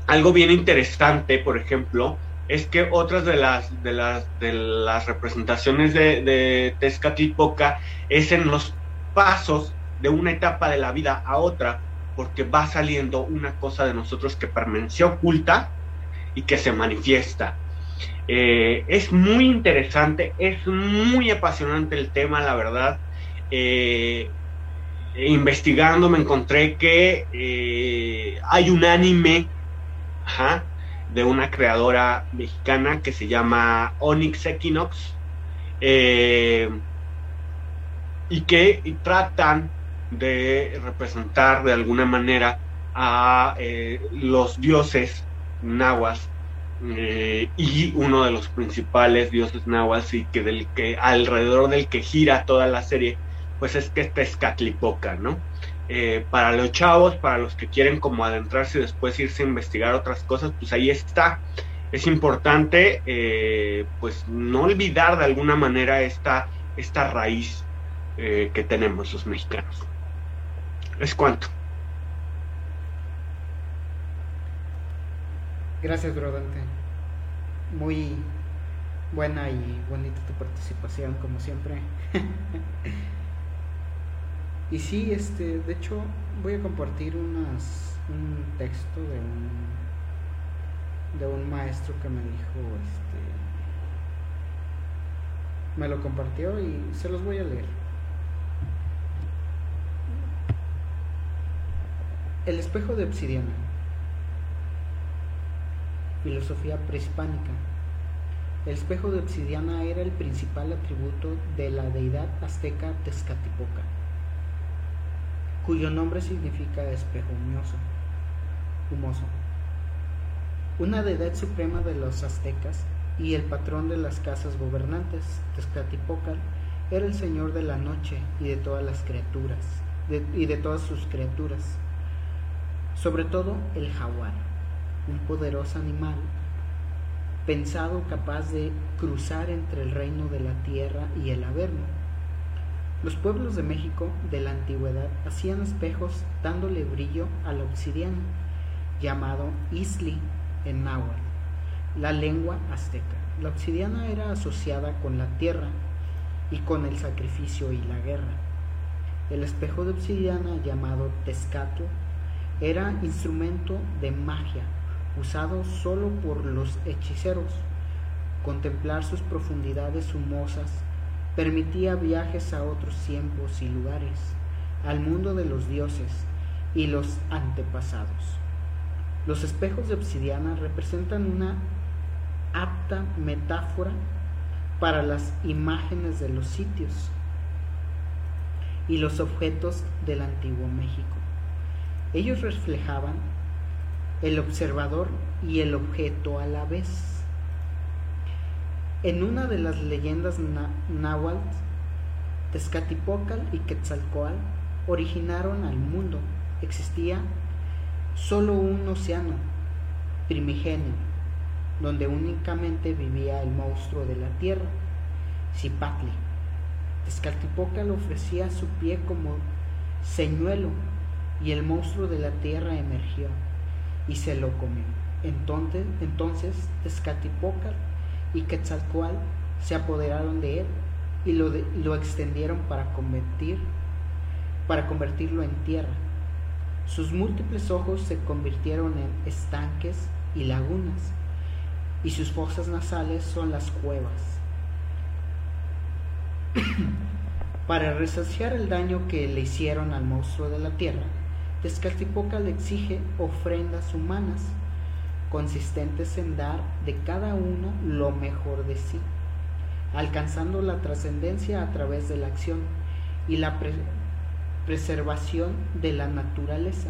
algo bien interesante, por ejemplo, es que otras de las, de las, de las representaciones de, de Tezcatlipoca es en los pasos de una etapa de la vida a otra, porque va saliendo una cosa de nosotros que permaneció oculta y que se manifiesta. Eh, es muy interesante, es muy apasionante el tema, la verdad. Eh, investigando me encontré que eh, hay un anime de una creadora mexicana que se llama Onyx Equinox eh, y que tratan de representar de alguna manera a los dioses nahuas y uno de los principales dioses nahuas y que del que alrededor del que gira toda la serie pues es que es Catlipoca, ¿no? Eh, para los chavos, para los que quieren como adentrarse y después irse a investigar otras cosas, pues ahí está. Es importante, eh, pues, no olvidar de alguna manera esta, esta raíz eh, que tenemos los mexicanos. Es cuanto. Gracias, Brodante. Muy buena y bonita tu participación, como siempre. Y sí, este, de hecho, voy a compartir unas, un texto de un, de un maestro que me dijo, este, me lo compartió y se los voy a leer. El espejo de obsidiana. Filosofía prehispánica. El espejo de obsidiana era el principal atributo de la deidad azteca Tezcatipoca cuyo nombre significa espejo humoso, Una deidad suprema de los aztecas y el patrón de las casas gobernantes, Tezcatlipoca, era el señor de la noche y de todas las criaturas, y de todas sus criaturas, sobre todo el jaguar, un poderoso animal pensado capaz de cruzar entre el reino de la tierra y el averno los pueblos de México de la antigüedad hacían espejos dándole brillo a la obsidiana, llamado isli en náhuatl, la lengua azteca. La obsidiana era asociada con la tierra y con el sacrificio y la guerra. El espejo de obsidiana llamado Tezcatl era instrumento de magia usado solo por los hechiceros. Contemplar sus profundidades humosas permitía viajes a otros tiempos y lugares, al mundo de los dioses y los antepasados. Los espejos de obsidiana representan una apta metáfora para las imágenes de los sitios y los objetos del antiguo México. Ellos reflejaban el observador y el objeto a la vez. En una de las leyendas náhuatl, Tezcatlipocal y Quetzalcoatl originaron al mundo. Existía solo un océano primigenio, donde únicamente vivía el monstruo de la tierra, Zipatli. Tezcatlipocal ofrecía su pie como señuelo y el monstruo de la tierra emergió y se lo comió. Entonces, entonces y Quetzalcoatl se apoderaron de él y lo, lo extendieron para convertir para convertirlo en tierra. Sus múltiples ojos se convirtieron en estanques y lagunas, y sus fosas nasales son las cuevas. Para resaciar el daño que le hicieron al monstruo de la tierra, Tezcatlipoca le exige ofrendas humanas, consistentes en dar de cada uno lo mejor de sí, alcanzando la trascendencia a través de la acción y la preservación de la naturaleza.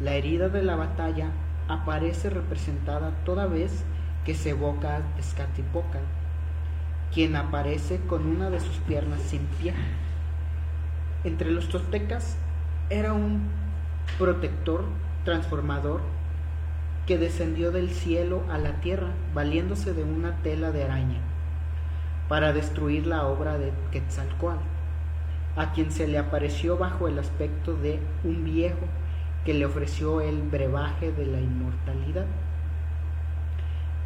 La herida de la batalla aparece representada toda vez que se evoca a Tezcatlipoca, quien aparece con una de sus piernas sin pie. Entre los toltecas era un protector transformador que descendió del cielo a la tierra valiéndose de una tela de araña para destruir la obra de Quetzalcoatl a quien se le apareció bajo el aspecto de un viejo que le ofreció el brebaje de la inmortalidad.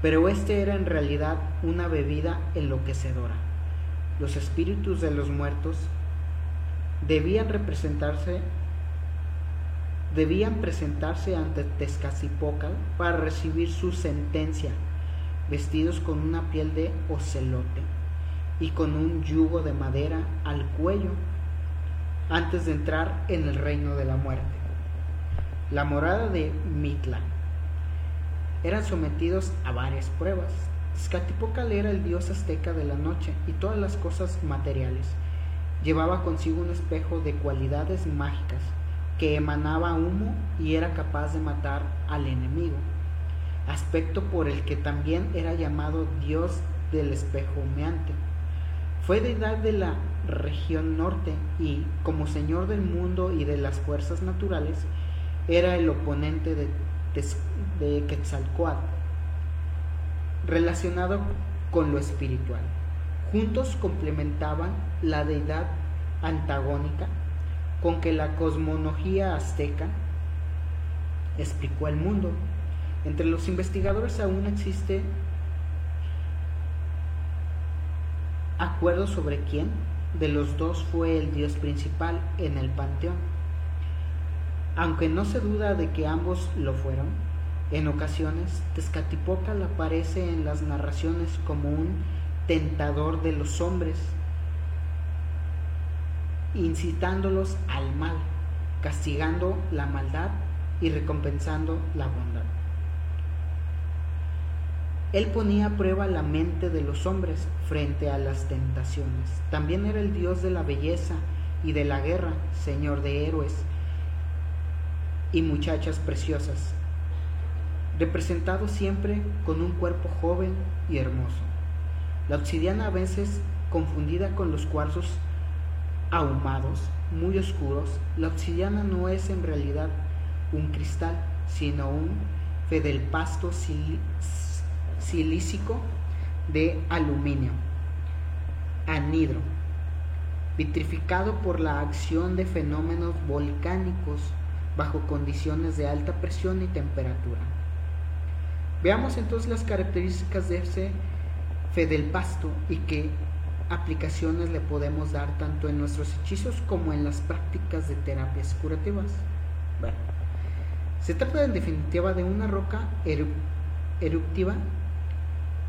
Pero este era en realidad una bebida enloquecedora. Los espíritus de los muertos debían representarse debían presentarse ante Tezcatlipoca para recibir su sentencia, vestidos con una piel de ocelote y con un yugo de madera al cuello antes de entrar en el reino de la muerte. La morada de Mitla. Eran sometidos a varias pruebas. Tezcatlipocal era el dios azteca de la noche y todas las cosas materiales. Llevaba consigo un espejo de cualidades mágicas que emanaba humo y era capaz de matar al enemigo, aspecto por el que también era llamado dios del espejo humeante. Fue deidad de la región norte y, como señor del mundo y de las fuerzas naturales, era el oponente de, de Quetzalcoatl, relacionado con lo espiritual. Juntos complementaban la deidad antagónica con que la cosmología azteca explicó el mundo. Entre los investigadores aún existe acuerdo sobre quién de los dos fue el dios principal en el panteón. Aunque no se duda de que ambos lo fueron, en ocasiones Tezcatlipocal aparece en las narraciones como un tentador de los hombres, incitándolos al mal, castigando la maldad y recompensando la bondad. Él ponía a prueba la mente de los hombres frente a las tentaciones. También era el Dios de la belleza y de la guerra, Señor de héroes y muchachas preciosas, representado siempre con un cuerpo joven y hermoso. La obsidiana a veces confundida con los cuarzos ahumados, muy oscuros, la obsidiana no es en realidad un cristal, sino un fedelpasto silícico de aluminio, anhidro, vitrificado por la acción de fenómenos volcánicos bajo condiciones de alta presión y temperatura. Veamos entonces las características de ese fedelpasto y qué aplicaciones le podemos dar tanto en nuestros hechizos como en las prácticas de terapias curativas. Bueno, se trata en definitiva de una roca eruptiva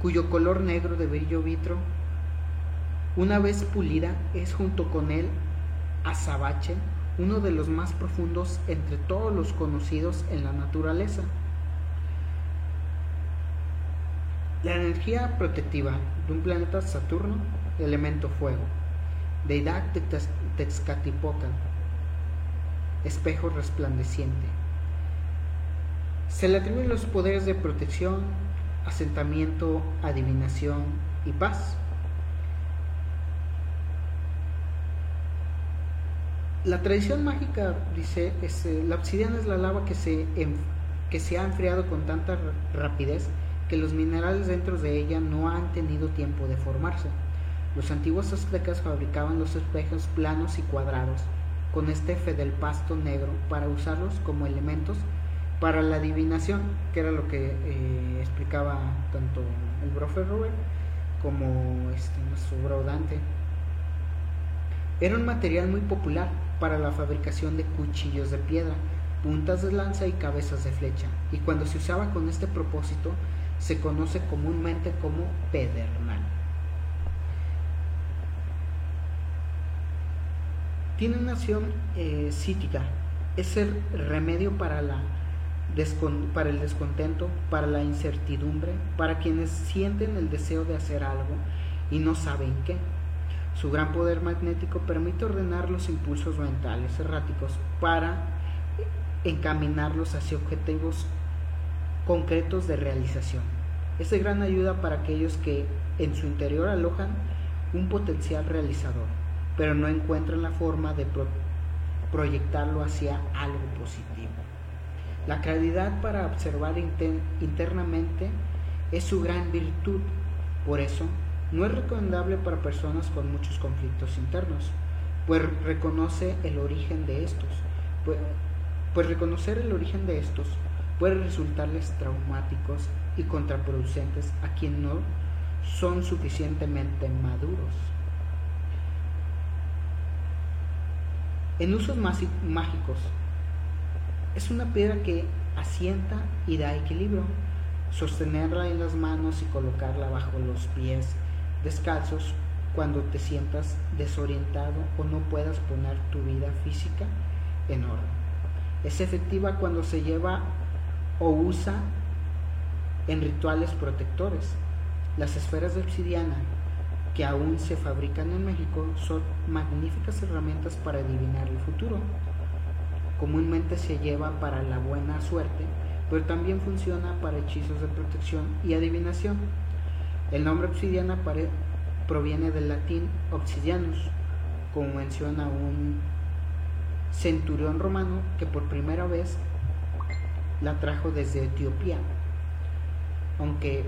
cuyo color negro de brillo vitro, una vez pulida, es junto con el azabache uno de los más profundos entre todos los conocidos en la naturaleza. La energía protectiva de un planeta Saturno, elemento fuego, deidad de Texcatipoca, espejo resplandeciente. Se le atribuyen los poderes de protección, asentamiento, adivinación y paz. La tradición mágica dice, es, eh, la obsidiana es la lava que se, que se ha enfriado con tanta rapidez que los minerales dentro de ella no han tenido tiempo de formarse. Los antiguos aztecas fabricaban los espejos planos y cuadrados con este fe del pasto negro para usarlos como elementos para la adivinación, que era lo que eh, explicaba tanto el profe Robert como este, nuestro Dante. Era un material muy popular para la fabricación de cuchillos de piedra, puntas de lanza y cabezas de flecha, y cuando se usaba con este propósito se conoce comúnmente como pedernal. Tiene una acción eh, cítica, es el remedio para el descontento, para la incertidumbre, para quienes sienten el deseo de hacer algo y no saben qué. Su gran poder magnético permite ordenar los impulsos mentales erráticos para encaminarlos hacia objetivos concretos de realización. Es de gran ayuda para aquellos que en su interior alojan un potencial realizador pero no encuentran la forma de proyectarlo hacia algo positivo. La claridad para observar internamente es su gran virtud, por eso no es recomendable para personas con muchos conflictos internos, pues reconoce el origen de estos, pues, pues reconocer el origen de estos puede resultarles traumáticos y contraproducentes a quien no son suficientemente maduros. En usos mágicos, es una piedra que asienta y da equilibrio. Sostenerla en las manos y colocarla bajo los pies descalzos cuando te sientas desorientado o no puedas poner tu vida física en orden. Es efectiva cuando se lleva o usa en rituales protectores. Las esferas de obsidiana que aún se fabrican en México son magníficas herramientas para adivinar el futuro. Comúnmente se lleva para la buena suerte, pero también funciona para hechizos de protección y adivinación. El nombre obsidiana proviene del latín obsidianus, como menciona un centurión romano que por primera vez la trajo desde Etiopía, aunque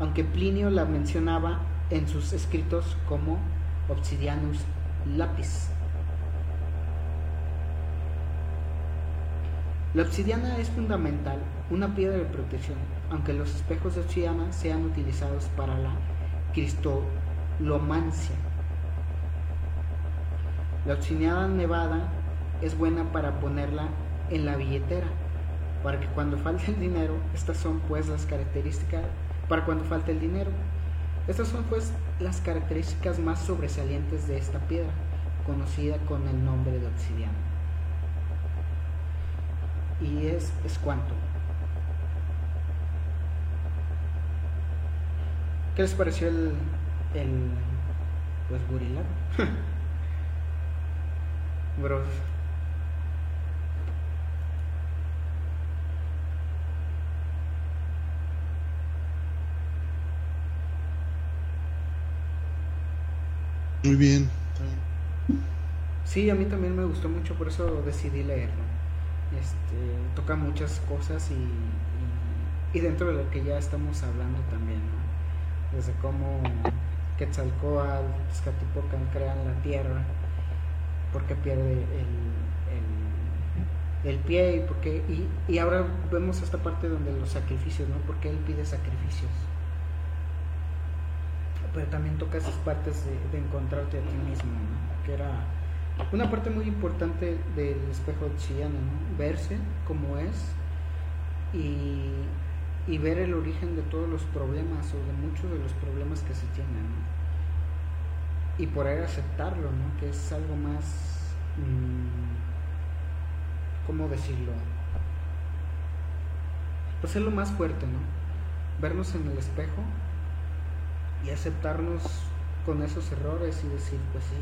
aunque Plinio la mencionaba en sus escritos como Obsidianus lapis. La obsidiana es fundamental, una piedra de protección, aunque los espejos de obsidiana sean utilizados para la cristolomancia. La obsidiana nevada es buena para ponerla en la billetera, para que cuando falte el dinero, estas son pues las características para cuando falte el dinero. Estas son pues las características más sobresalientes de esta piedra, conocida con el nombre de obsidiana. Y es, es cuanto. ¿Qué les pareció el, el pues gorila? Bros. Muy bien. Sí, a mí también me gustó mucho, por eso decidí leerlo. Este, toca muchas cosas y, y, dentro de lo que ya estamos hablando también, ¿no? Desde cómo Quetzalcoatl, Tezcatlipocan crean la tierra, por qué pierde el, el, pie y, por qué, y, y ahora vemos esta parte donde los sacrificios, ¿no? Porque él pide sacrificios pero también toca esas partes de, encontrarte a ti mismo, que era una parte muy importante del espejo obsidiano, ¿no? verse como es y, y, ver el origen de todos los problemas o de muchos de los problemas que se tienen. Y por ahí aceptarlo, ¿no? que es algo más, mmm, ¿cómo decirlo? Pues es lo más fuerte, ¿no? Vernos en el espejo y aceptarnos con esos errores y decir, pues sí,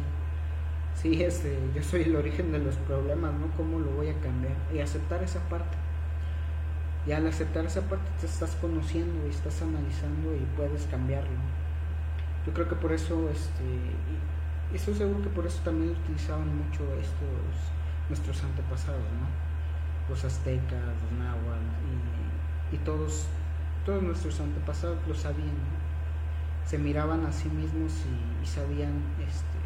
sí, este, yo soy el origen de los problemas, ¿no? ¿Cómo lo voy a cambiar? Y aceptar esa parte. Y al aceptar esa parte te estás conociendo y estás analizando y puedes cambiarlo. Yo creo que por eso, este, y estoy seguro que por eso también utilizaban mucho estos nuestros antepasados, ¿no? Los aztecas, los náhuatl y, todos, todos nuestros antepasados lo sabían, ¿no? Se miraban a sí mismos y, sabían este,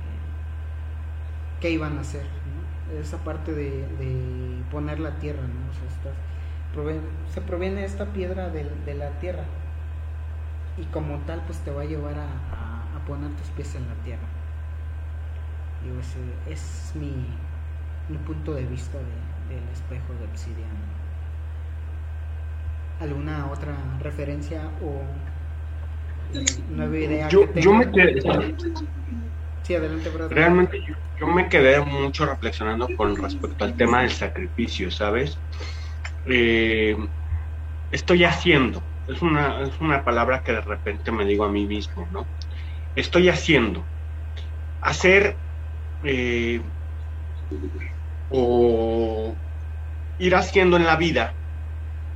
qué iban a hacer. Esa parte de, poner la tierra, ¿no? Sea, se proviene esta piedra de, la tierra y como tal pues te va a llevar a, poner tus pies en la tierra. Y ese es mi, mi punto de vista del espejo de obsidiana. ¿Alguna otra referencia o nueva idea? Yo, me quedé, sí, adelante, Realmente yo me quedé mucho reflexionando con respecto al tema del sacrificio, ¿sabes? Eh, estoy haciendo. Es una, es una palabra que de repente me digo a mí mismo, ¿no? Estoy haciendo. Hacer eh, o ir haciendo en la vida,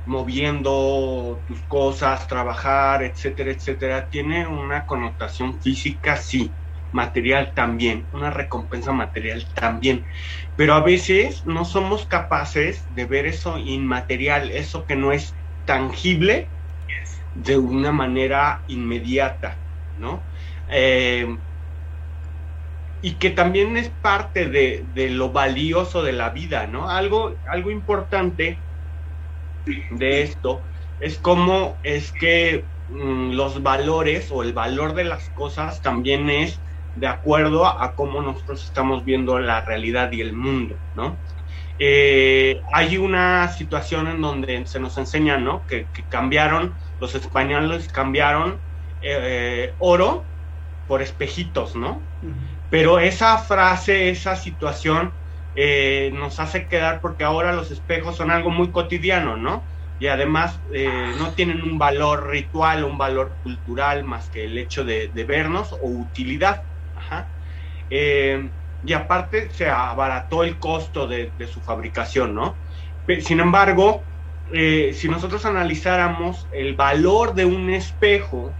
moviendo tus cosas, trabajar, etcétera, etcétera, tiene una connotación física, sí, material también, una recompensa material también. Pero a veces no somos capaces de ver eso inmaterial, eso que no es tangible, de una manera inmediata, ¿no? Eh, y que también es parte de, lo valioso de la vida, ¿no? Algo, algo importante de esto es cómo es que mm, los valores o el valor de las cosas también es de acuerdo a, cómo nosotros estamos viendo la realidad y el mundo, ¿no? Eh, hay una situación en donde se nos enseña, ¿no? Que, cambiaron, los españoles cambiaron eh, oro por espejitos, ¿no? Pero esa frase, esa situación eh, nos hace quedar porque ahora los espejos son algo muy cotidiano, ¿no? Y además no tienen un valor ritual, un valor cultural más que el hecho de vernos o utilidad. Eh, y aparte se abarató el costo de, su fabricación, ¿no? Sin embargo, eh, si nosotros analizáramos el valor de un espejo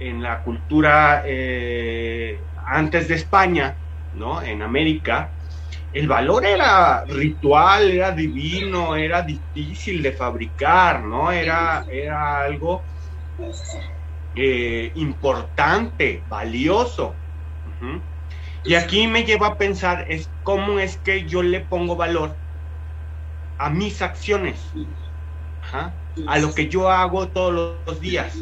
en la cultura eh, antes de España, ¿no? En América, el valor era ritual, era divino, era difícil de fabricar, ¿no? Era, era algo importante, valioso. Y aquí me lleva a pensar es cómo es que yo le pongo valor a mis acciones, a lo que yo hago todos los días,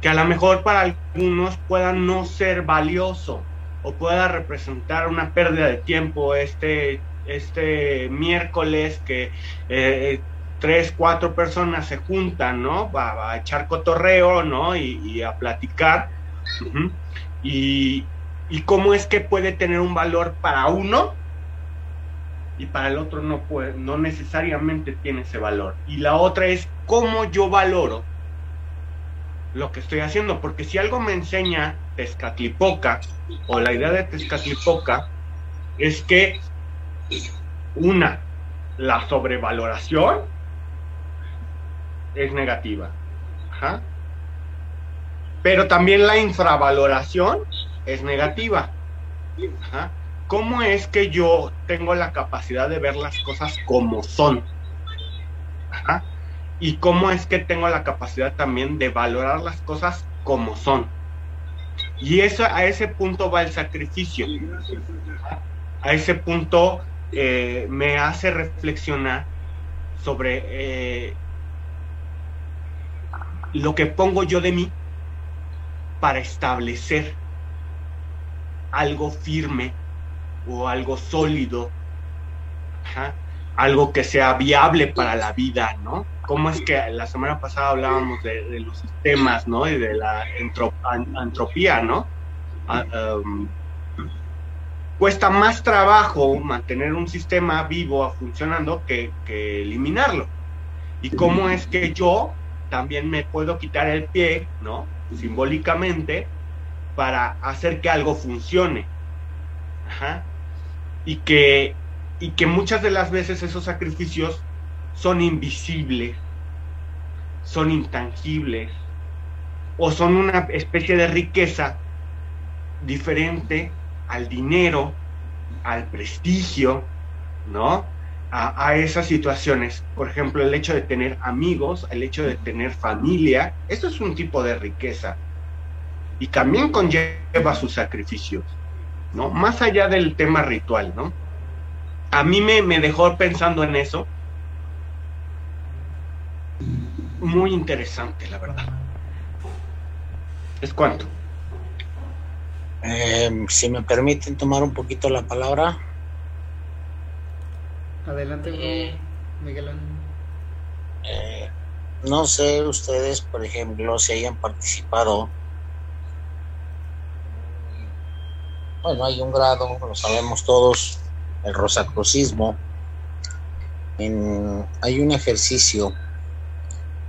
que a lo mejor para algunos pueda no ser valioso o pueda representar una pérdida de tiempo este, este miércoles que eh, tres, cuatro personas se juntan, ¿no? A, echar cotorreo, ¿no? Y, a platicar y, cómo es que puede tener un valor para uno y para el otro no puede, no necesariamente tiene ese valor. Y la otra es cómo yo valoro lo que estoy haciendo, porque si algo me enseña Tezcatlipoca o la idea de Tezcatlipoca es que una, la sobrevaloración es negativa. Ajá pero también la infravaloración es negativa. ¿Cómo es que yo tengo la capacidad de ver las cosas como son? Y cómo es que tengo la capacidad también de valorar las cosas como son. Y eso, a ese punto va el sacrificio. A ese punto eh, me hace reflexionar sobre eh, lo que pongo yo de mí para establecer algo firme o algo sólido, algo que sea viable para la vida, ¿no? ¿Cómo es que la semana pasada hablábamos de, los sistemas, ¿no? Y de la entropía, ¿no? Ah, um, cuesta más trabajo mantener un sistema vivo funcionando que, que eliminarlo. ¿Y cómo es que yo también me puedo quitar el pie, ¿no? simbólicamente para hacer que algo funcione. Y, que, y que muchas de las veces esos sacrificios son invisibles, son intangibles, o son una especie de riqueza diferente al dinero, al prestigio, ¿no? A, esas situaciones. Por ejemplo, el hecho de tener amigos, el hecho de tener familia, eso es un tipo de riqueza. Y también conlleva sus sacrificios, ¿no? Más allá del tema ritual, ¿no? A mí me, me dejó pensando en eso. Muy interesante, la verdad. ¿Es cuánto? Eh, si me permiten tomar un poquito la palabra. Adelante, eh, Miguel. Eh, no sé ustedes, por ejemplo, si hayan participado. Bueno, hay un grado, lo sabemos todos, el rosacrucismo. En, hay un ejercicio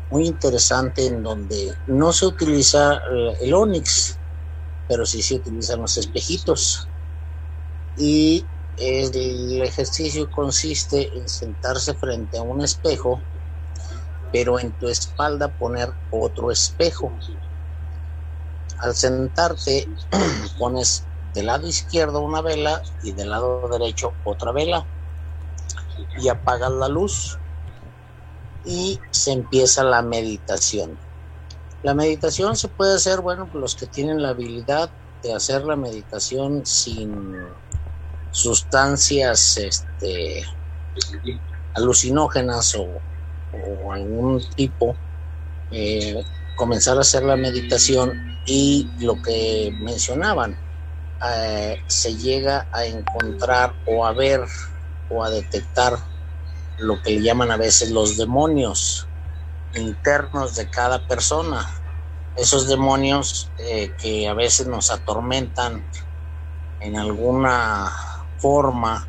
muy interesante en donde no se utiliza el onix, pero sí se utilizan los espejitos. Y el ejercicio consiste en sentarse frente a un espejo, pero en tu espalda poner otro espejo. Al sentarte pones del lado izquierdo una vela y del lado derecho otra vela y apagas la luz y se empieza la meditación. La meditación se puede hacer, bueno, los que tienen la habilidad de hacer la meditación sin sustancias este, alucinógenas o, algún tipo, eh, comenzar a hacer la meditación y lo que mencionaban, eh, se llega a encontrar o a ver o a detectar lo que le llaman a veces los demonios internos de cada persona. Esos demonios eh, que a veces nos atormentan en alguna forma,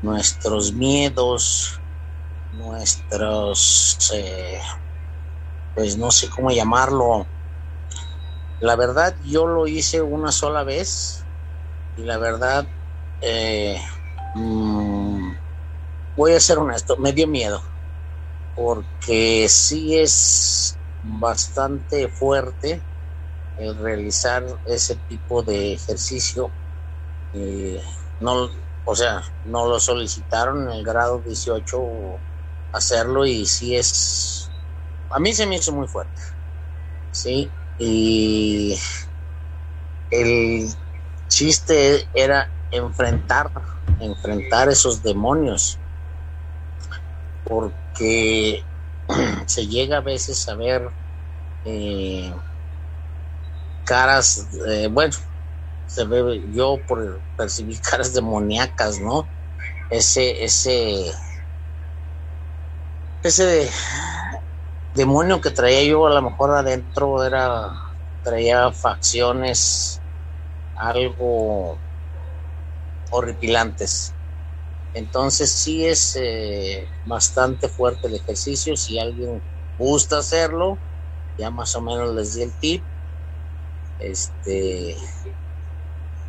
nuestros miedos, nuestros, eh, pues no sé cómo llamarlo. La verdad, yo lo hice una sola vez y la verdad, eh, mm, voy a ser honesto, me dio miedo porque sí es bastante fuerte el realizar ese tipo de ejercicio. Eh, no, o sea, no lo solicitaron en el grado 18 hacerlo y sí es, a mí se me hizo muy fuerte, sí, y el chiste era enfrentar, enfrentar esos demonios, porque se llega a veces a ver eh, caras, eh, bueno, se ve yo por percibir caras demoníacas, ¿no? Ese, ese, ese demonio que traía yo a lo mejor adentro era, traía facciones algo horripilantes. Entonces sí es eh, bastante fuerte el ejercicio. Si alguien gusta hacerlo, ya más o menos les di el tip. Este,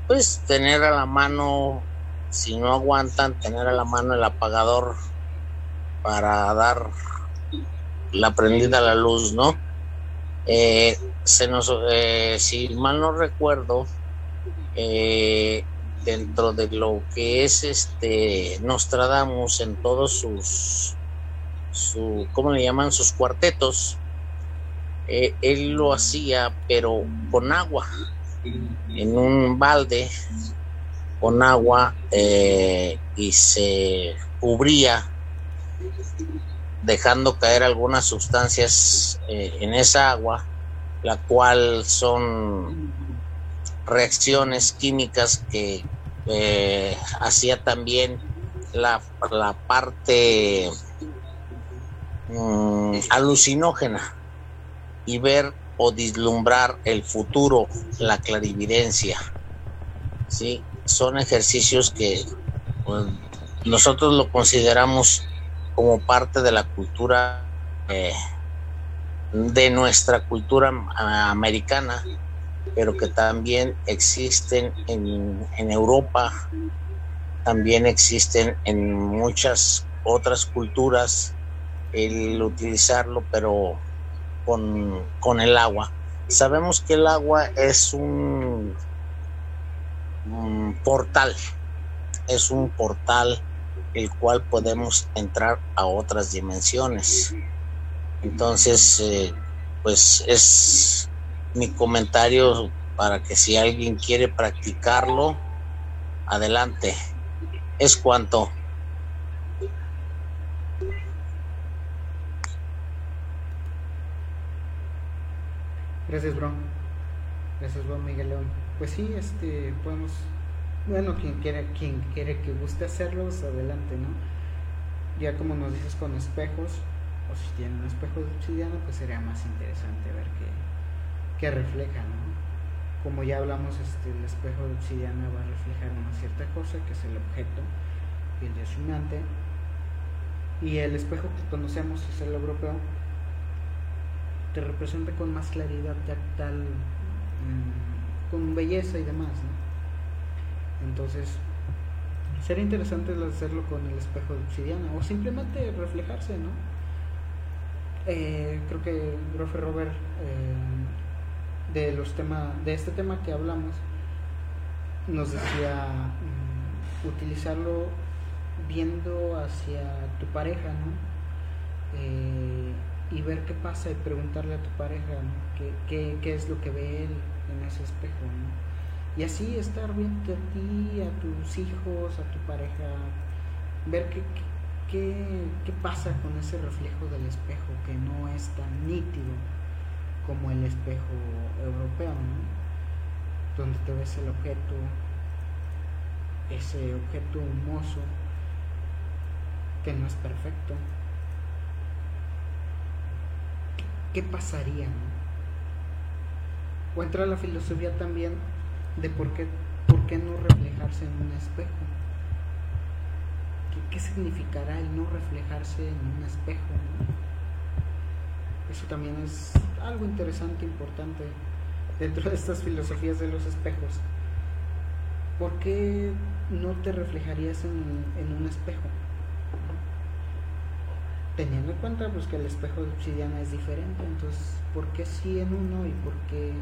pues tener a la mano, si no aguantan, tener a la mano el apagador para dar la prendida a la luz, ¿no? Eh, se nos, eh, si mal no recuerdo, eh, dentro de lo que es este Nostradamus en todos sus su cómo le llaman sus cuartetos eh, él lo hacía pero con agua en un balde con agua eh, y se cubría dejando caer algunas sustancias eh, en esa agua la cual son reacciones químicas que eh, hacía también la, la parte mm, alucinógena y ver o dislumbrar el futuro, la clarividencia. ¿sí? Son ejercicios que pues, nosotros lo consideramos como parte de la cultura, eh, de nuestra cultura americana, pero que también existen en, en Europa, también existen en muchas otras culturas el utilizarlo, pero con, con el agua. Sabemos que el agua es un, portal, es un portal el cual podemos entrar a otras dimensiones. Entonces, eh, pues es mi comentario para que si alguien quiere practicarlo, adelante. Es cuanto. Gracias, bro. Gracias, bro Miguel León. Pues sí, este, podemos, bueno, quien quiera, quien quiere que guste hacerlos, adelante, ¿no? Ya como nos dices con espejos, o si tienen un espejo de obsidiana, pues sería más interesante ver qué, qué refleja. Como ya hablamos, este, el espejo de obsidiana va a reflejar una cierta cosa, que es el objeto, y el resonante. Y el espejo que conocemos es el europeo, te representa con más claridad tactal, mm, con belleza y demás. Entonces, sería interesante hacerlo con el espejo de obsidiana o simplemente reflejarse, ¿no? Eh, creo que el profe Robert eh, de los temas de este tema que hablamos nos decía mm, utilizarlo viendo hacia tu pareja, ¿no? Eh, y ver qué pasa y preguntarle a tu pareja. ¿Qué, qué, qué, es lo que ve él en ese espejo. ¿no? Y así estar viendo a ti, a tus hijos, a tu pareja, ver qué, qué, qué pasa con ese reflejo del espejo que no es tan nítido como el espejo europeo, ¿no? donde te ves el objeto, ese objeto humoso que no es perfecto. ¿qué pasaría? O entra la filosofía también de por qué, por qué no reflejarse en un espejo. ¿Qué, significará el no reflejarse en un espejo? Eso también es algo interesante, importante dentro de estas filosofías de los espejos. ¿Por qué no te reflejarías en, en un espejo? teniendo en cuenta pues que el espejo de obsidiana es diferente, entonces ¿por qué sí en uno y por qué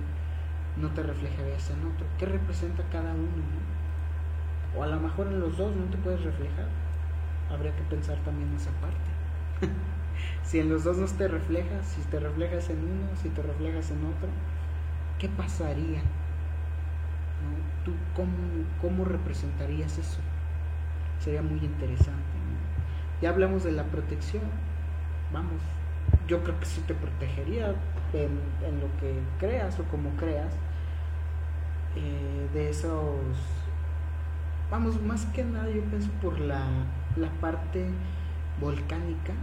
no te reflejarías en otro? ¿Qué representa cada uno? ¿no? O a lo mejor en los dos no te puedes reflejar. Habría que pensar también esa parte. si en los dos no te reflejas, si te reflejas en uno, si te reflejas en otro, ¿qué pasaría? ¿No? ¿Tú cómo, cómo representarías eso? Sería muy interesante. Ya hablamos de la protección. Vamos, yo creo que sí te protegería en, en lo que creas o como creas. Eh, de esos. Vamos, más que nada yo pienso por la, la parte volcánica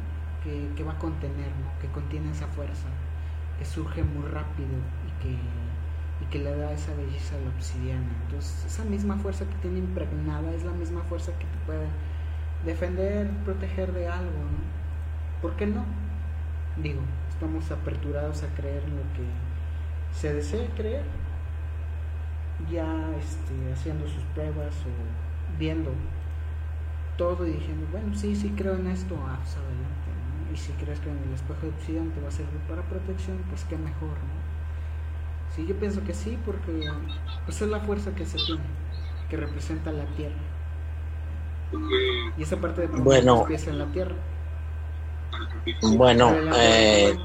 que, va a contener, ¿no? que contiene esa fuerza, que surge muy rápido y que, le da esa belleza a la obsidiana. Entonces, esa misma fuerza que tiene impregnada es la misma fuerza que te puede defender, proteger de algo, ¿no? ¿Por qué no? Digo, estamos aperturados a creer lo que se desee creer, ya este, haciendo sus pruebas o viendo todo y diciendo, bueno, sí, sí creo en esto, ah, pues adelante. Y si crees que en el espejo de opción te va a servir para protección, pues qué mejor, ¿no? Sí, yo pienso que sí, porque pues es la fuerza que se tiene, que representa la tierra. Y esa parte de bueno, en la tierra. Bueno, eh,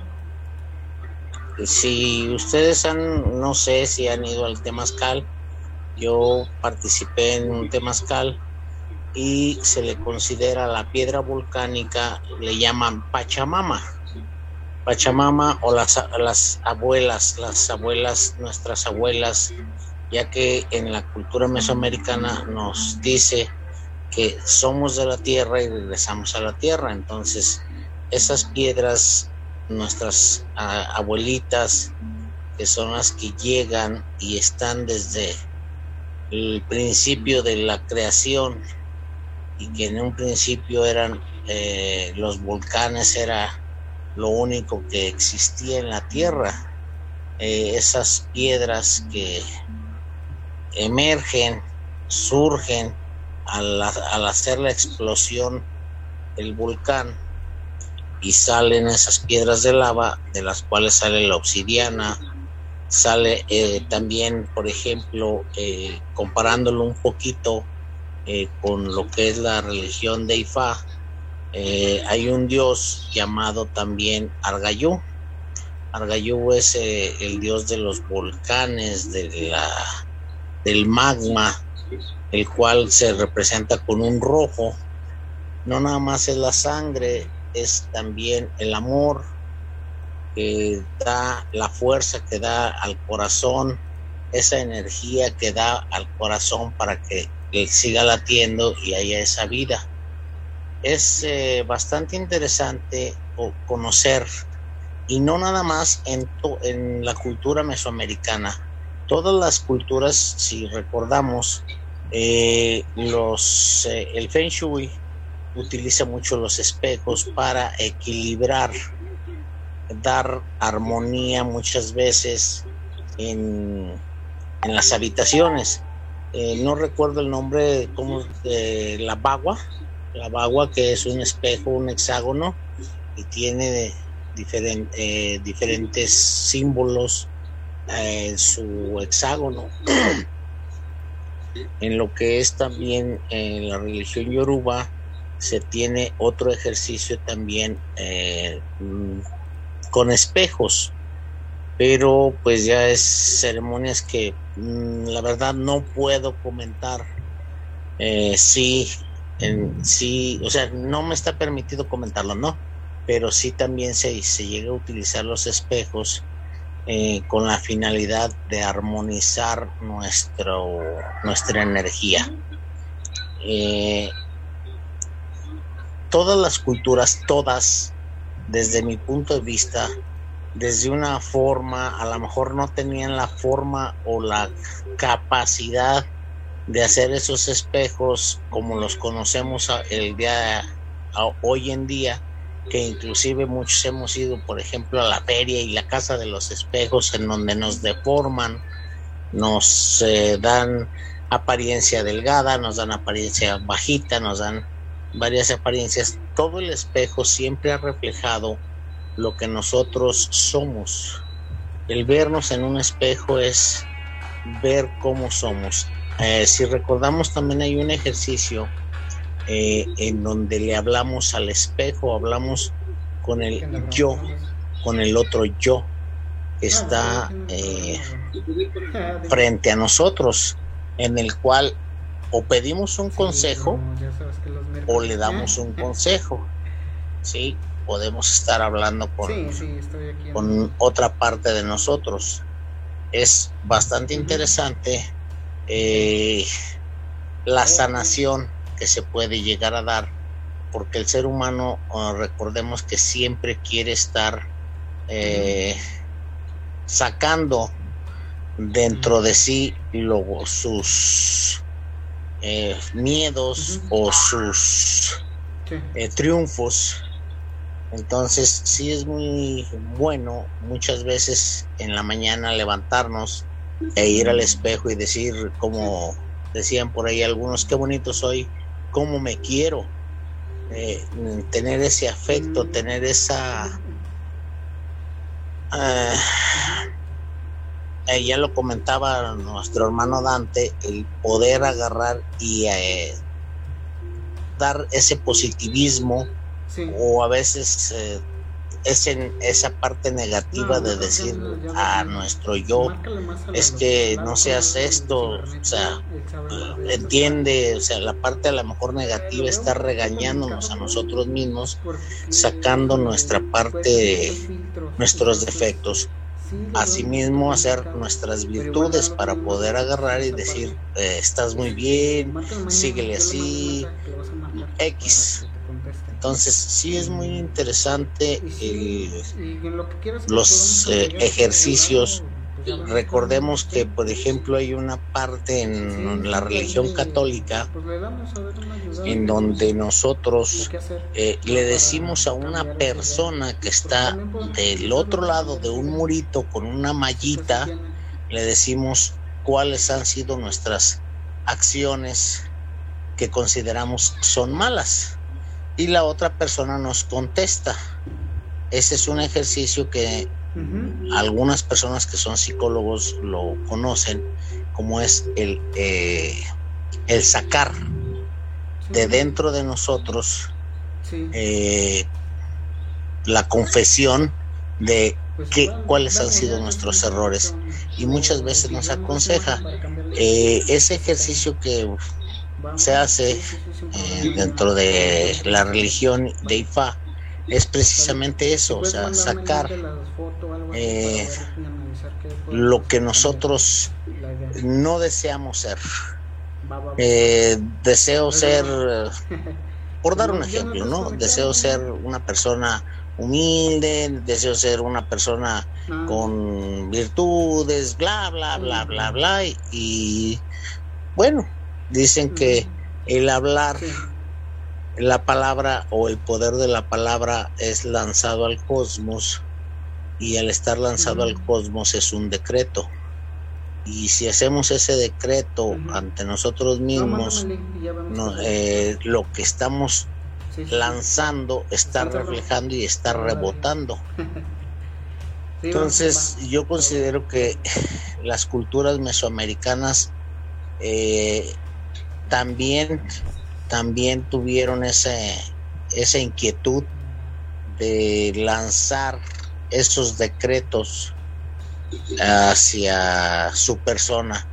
si ustedes han, no sé si han ido al Temazcal, yo participé en un Temazcal y se le considera la piedra volcánica, le llaman Pachamama. Pachamama o las, las abuelas, las abuelas, nuestras abuelas, ya que en la cultura mesoamericana nos dice que somos de la tierra y regresamos a la tierra. Entonces, esas piedras, nuestras abuelitas, que son las que llegan y están desde el principio de la creación y que en un principio eran eh, los volcanes era lo único que existía en la tierra eh, esas piedras que emergen, surgen al, hacer la explosión el volcán y salen esas piedras de lava de las cuales sale la obsidiana, sale eh, también, por ejemplo, comparándolo un poquito eh, con lo que es la religión de Ifá, hay un dios llamado también Argayú. Argayú es el dios de los volcanes, de la, del magma, el cual se representa con un rojo. No nada más es la sangre, es también el amor que da la fuerza que da al corazón, esa energía que da al corazón para que siga latiendo y haya esa vida. Es eh, bastante interesante conocer, y no nada más en, en la cultura mesoamericana, todas las culturas, si recordamos, eh, los, eh, el Feng Shui utiliza mucho los espejos para equilibrar, dar armonía muchas veces en, en las habitaciones. Eh, no recuerdo el nombre como la bagua, la bagua que es un espejo, un hexágono y tiene eh, diferentes símbolos eh, en su hexágono. en lo que es también en la religión yoruba, se tiene otro ejercicio también mm, con espejos, pero pues ya es ceremonias que mm, la verdad no puedo comentar. Eh, sí, sí, o sea, no me está permitido comentarlo, no, pero sí también se, se llega a utilizar los espejos eh, con la finalidad de armonizar nuestro, nuestra energía. Eh, todas las culturas, todas, desde mi punto de vista, desde una forma, a lo mejor no tenían la forma o la capacidad de hacer esos espejos como los conocemos el día hoy en día, que inclusive muchos hemos ido, por ejemplo, a la feria y la casa de los espejos en donde nos deforman, nos eh, dan apariencia delgada, nos dan apariencia bajita, nos dan varias apariencias, todo el espejo siempre ha reflejado lo que nosotros somos. El vernos en un espejo es ver cómo somos. Eh, si recordamos también hay un ejercicio eh, en donde le hablamos al espejo, hablamos con el yo, con el otro yo que está eh, frente a nosotros, en el cual o pedimos un consejo o le damos un consejo. Sí, podemos estar hablando con, con otra parte de nosotros. Es bastante interesante eh, la sanación que se puede llegar a dar, porque el ser humano, ah, recordemos que siempre quiere estar eh, sacando dentro de sí luego sus eh, miedos o sus triunfos. Entonces sí es muy bueno muchas veces en la mañana levantarnos e ir al espejo y decir como decían por ahí algunos, qué bonito soy, cómo me quiero, eh, tener ese afecto, tener esa... Ah, eh, ya lo comentaba nuestro hermano Dante, el poder agarrar y eh, dar ese positivismo o a veces eh, es en esa parte negativa de decir a nuestro yo es que no seas esto, o sea, entiende, o sea, la parte a lo mejor negativa está regañándonos a nosotros mismos, sacando nuestra parte, nuestros defectos. asimismo hacer nuestras virtudes para poder agarrar y decir, eh, estás muy bien, síguele así, X. Entonces sí es muy interesante los eh, ejercicios. recordemos que, por ejemplo, hay una parte en la religión católica en donde nosotros eh, le decimos a una persona que está del otro lado de un murito con una mallita, le decimos cuáles han sido nuestras acciones que consideramos son malas. Y la otra persona nos contesta. Ese es un ejercicio que algunas personas que son psicólogos lo conocen, como es el, eh, el sacar de dentro de nosotros eh, la confesión de pues cuáles han sido nuestros errores. Y muchas veces nos aconseja eh, ese ejercicio que se hace dentro de la religión de Ifa es precisamente eso, o sea, sacar eh, lo que nosotros no deseamos ser. Eh, deseo ser, por dar un ejemplo, ¿no? Deseo ser una persona humilde, deseo ser una persona con virtudes, bla, bla, bla, bla, bla. Y bueno, dicen que el hablar la palabra o el poder de la palabra es lanzado al cosmos y al estar lanzado al cosmos es un decreto. Y si hacemos ese decreto ante nosotros mismos, eh, lo que estamos lanzando está reflejando y está rebotando. Entonces yo considero que las culturas mesoamericanas eh, también también tuvieron ese, esa inquietud de lanzar esos decretos hacia su persona,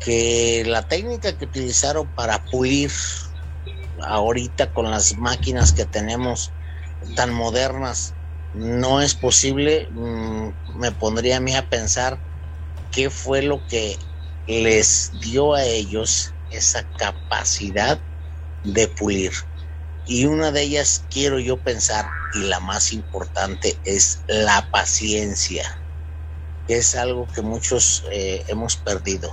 que la técnica que utilizaron para pulir ahorita con las máquinas que tenemos tan modernas no es posible, mm, me pondría a mí a pensar qué fue lo que les dio a ellos esa capacidad de pulir. Y una de ellas quiero yo pensar, y la más importante, es la paciencia, es algo que muchos eh, hemos perdido.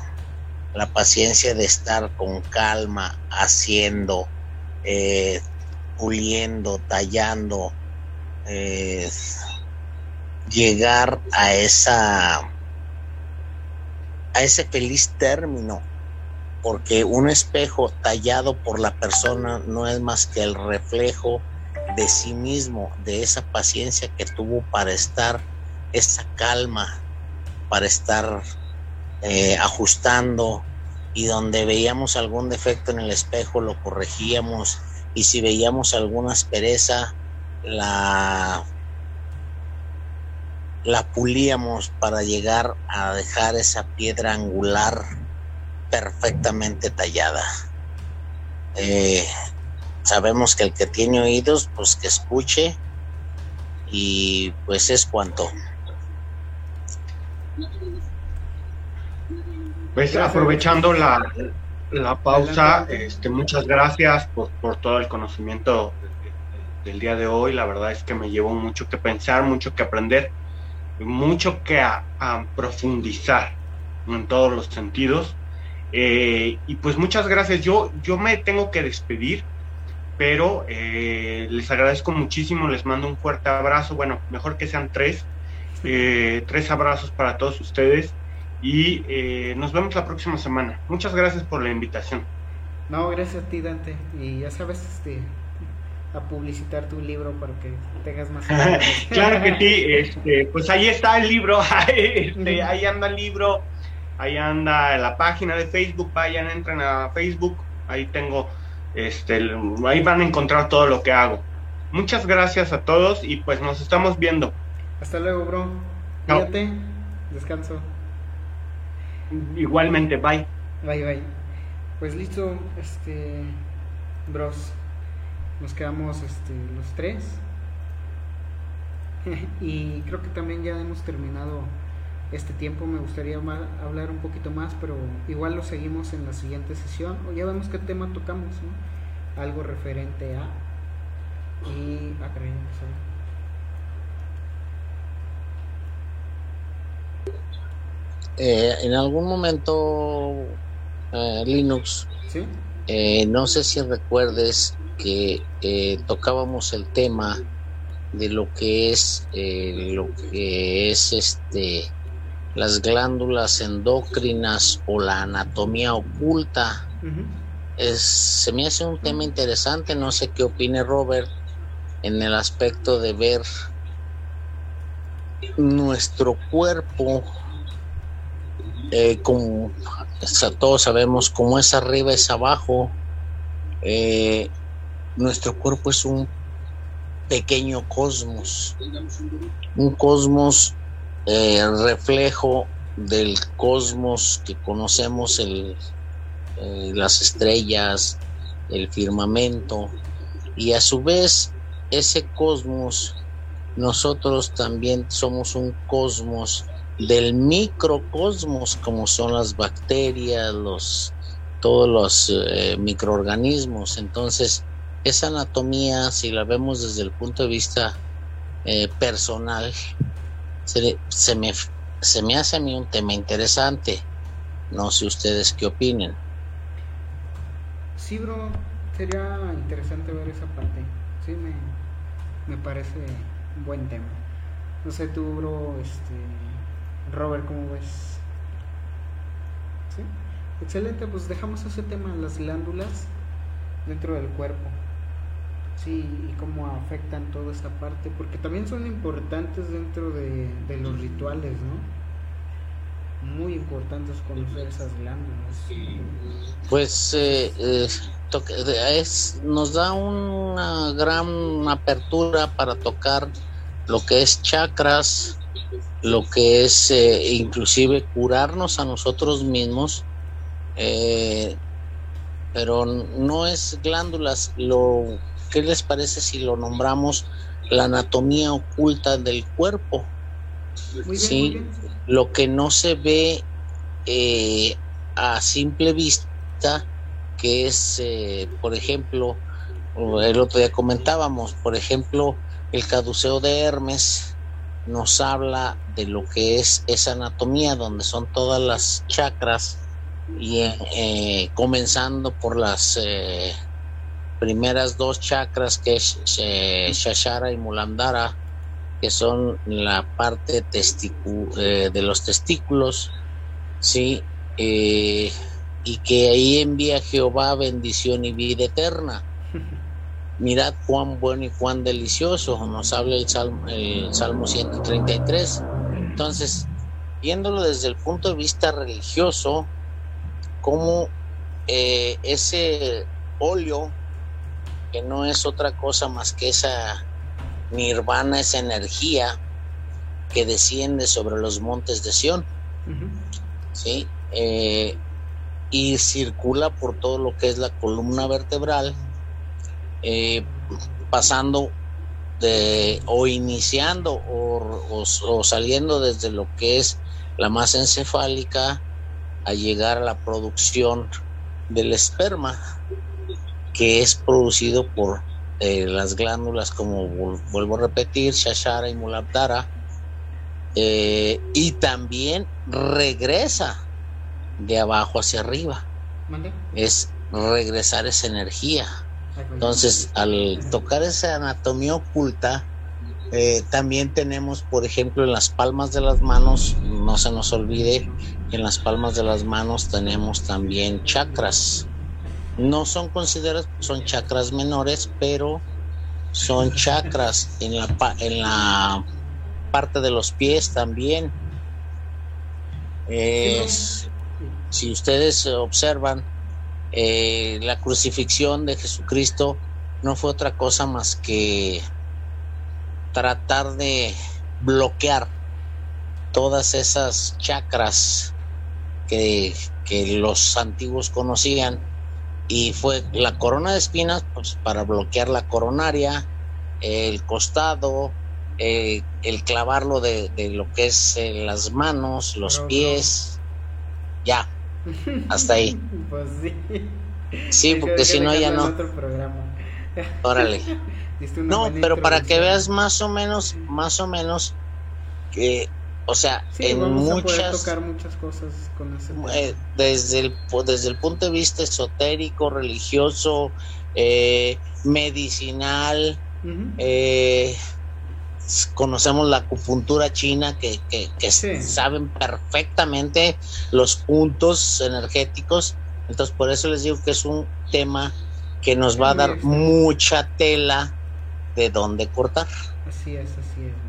La paciencia de estar con calma, haciendo, eh, puliendo, tallando, eh, llegar a esa a ese feliz término porque un espejo tallado por la persona no es más que el reflejo de sí mismo, de esa paciencia que tuvo para estar, esa calma, para estar eh, ajustando. Y donde veíamos algún defecto en el espejo lo corregíamos. Y si veíamos alguna aspereza la la pulíamos para llegar a dejar esa piedra angular perfectamente tallada. Eh, sabemos que el que tiene oídos, pues que escuche y pues es cuanto. Pues aprovechando la, la pausa, este, muchas gracias por, por, todo el conocimiento del día de hoy. La verdad es que me llevo mucho que pensar, mucho que aprender, mucho que a profundizar en todos los sentidos. Eh, y pues muchas gracias. Yo, yo me tengo que despedir, pero eh, les agradezco muchísimo, les mando un fuerte abrazo. Bueno, mejor que sean tres. Eh, tres abrazos para todos ustedes y nos vemos la próxima semana. Muchas gracias por la invitación. No, gracias a ti, Dante. Y ya sabes, este, a publicitar tu libro para que tengas más. claro que sí, este, pues ahí está el libro, este, ahí anda el libro. Ahí anda la página de Facebook, vayan, entren a Facebook, ahí tengo, este, ahí van a encontrar todo lo que hago. Muchas gracias a todos y pues nos estamos viendo. Hasta luego, bro. Cuídate, descanso. Igualmente, bye. Bye, bye. Pues listo, este, bros, nos quedamos este, los tres. y creo que también ya hemos terminado este tiempo me gustaría hablar un poquito más, pero igual lo seguimos en la siguiente sesión. O ya vemos qué tema tocamos, Algo referente a. Y. Ah, Eh, en algún momento, eh, Linux, ¿Sí? eh, no sé si recuerdes que eh, tocábamos el tema de lo que es lo que es este las glándulas endocrinas o la anatomía oculta. Es, se me hace un tema interesante, no sé qué opine Robert en el aspecto de ver nuestro cuerpo eh, como todos sabemos cómo es arriba es abajo. Eh, nuestro cuerpo es un pequeño cosmos un cosmos eh, reflejo del cosmos que conocemos el, eh, las estrellas el firmamento y a su vez ese cosmos nosotros también somos un cosmos del microcosmos como son las bacterias los todos los eh, microorganismos. Entonces esa anatomía si la vemos desde el punto de vista eh, personal se, se me se me hace a mí un tema interesante no sé ustedes qué opinen Sí, bro, sería interesante ver esa parte. Sí, me, me parece un buen tema. No sé tú, bro, este, Robert, ¿cómo ves? Sí, excelente, pues dejamos ese tema, las glándulas dentro del cuerpo. Sí, y cómo afectan toda esta parte, porque también son importantes dentro de, de los rituales, ¿no? Muy importantes conocer esas glándulas. pues eh, eh, toque- es, nos da una gran apertura para tocar lo que es chakras, lo que es eh, inclusive curarnos a nosotros mismos, eh, pero no es glándulas. Lo, ¿Qué les parece si lo nombramos la anatomía oculta del cuerpo? Muy Sí. bien. lo que no se ve eh, a simple vista, que es, eh, por ejemplo, el otro día comentábamos, por ejemplo, el caduceo de Hermes nos habla de lo que es esa anatomía, donde son todas las chakras, y eh, eh, comenzando por las eh, primeras dos chakras, que es eh, Shashara y Mulandara, que son la parte testicu- eh, de los testículos, sí, Eh, y que ahí envía Jehová bendición y vida eterna. Mirad cuán bueno y cuán delicioso, nos habla el Salmo, el Salmo 133. Entonces, viéndolo desde el punto de vista religioso, como eh, ese óleo, que no es otra cosa más que esa nirvana, esa energía que desciende sobre los montes de Sión. ¿sí? Eh, y circula por todo lo que es la columna vertebral, eh, pasando de, o iniciando o, o- o saliendo desde lo que es la masa encefálica a llegar a la producción del esperma, que es producido por eh, las glándulas, como vuelvo a repetir, Shashara y Muladhara, eh, y también regresa de abajo hacia arriba, ¿Mande? es regresar esa energía. Entonces, al tocar esa anatomía oculta, eh, también tenemos, por ejemplo, en las palmas de las manos, no se nos olvide en las palmas de las manos tenemos también chakras. No son considerados, son chakras menores, pero son chakras en la, pa- en la parte de los pies también. Es- si ustedes observan, eh, la crucifixión de Jesucristo no fue otra cosa más que tratar de bloquear todas esas chakras que, que los antiguos conocían y fue la corona de espinas pues, para bloquear la coronaria, el costado, eh, el clavarlo de, de lo que es eh, las manos, los pies, ya, hasta ahí. Pues sí. Sí, Hay porque que si no ya no. otro. Órale. No, pero para que veas más o menos, más o menos que, o sea, Sí, en vamos a poder muchas tocar muchas cosas con ese tema. eh, desde el desde el punto de vista esotérico, religioso, eh, medicinal, eh, conocemos la acupuntura china que, que, que Sí. saben perfectamente los puntos energéticos. Entonces, por eso les digo que es un tema que nos va a dar mucha tela de dónde cortar. Así es, así es.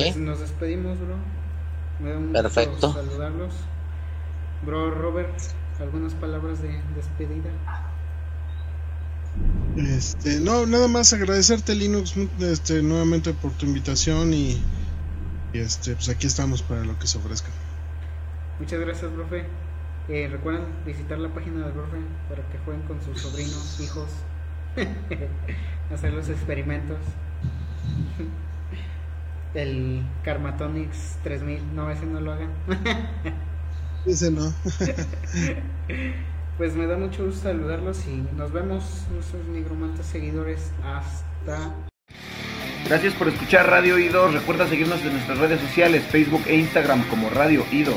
¿Eh? Pues nos despedimos, bro. Me da un gusto Perfecto. saludarlos. Bro Robert, algunas palabras de despedida. Este, no, nada más agradecerte Linux este, nuevamente por tu invitación y, y, este, pues aquí estamos para lo que se ofrezca. Muchas gracias, profe. Eh, recuerden visitar la página del profe para que jueguen con sus sobrinos, hijos, hacer los experimentos. El Karmatonics 3000, no, ese no lo hagan. Ese no. Pues me da mucho gusto saludarlos y nos vemos, nuestros nigromantes seguidores. Hasta Gracias por escuchar Radio Ido. Recuerda seguirnos en nuestras redes sociales, Facebook e Instagram como Radio Ido.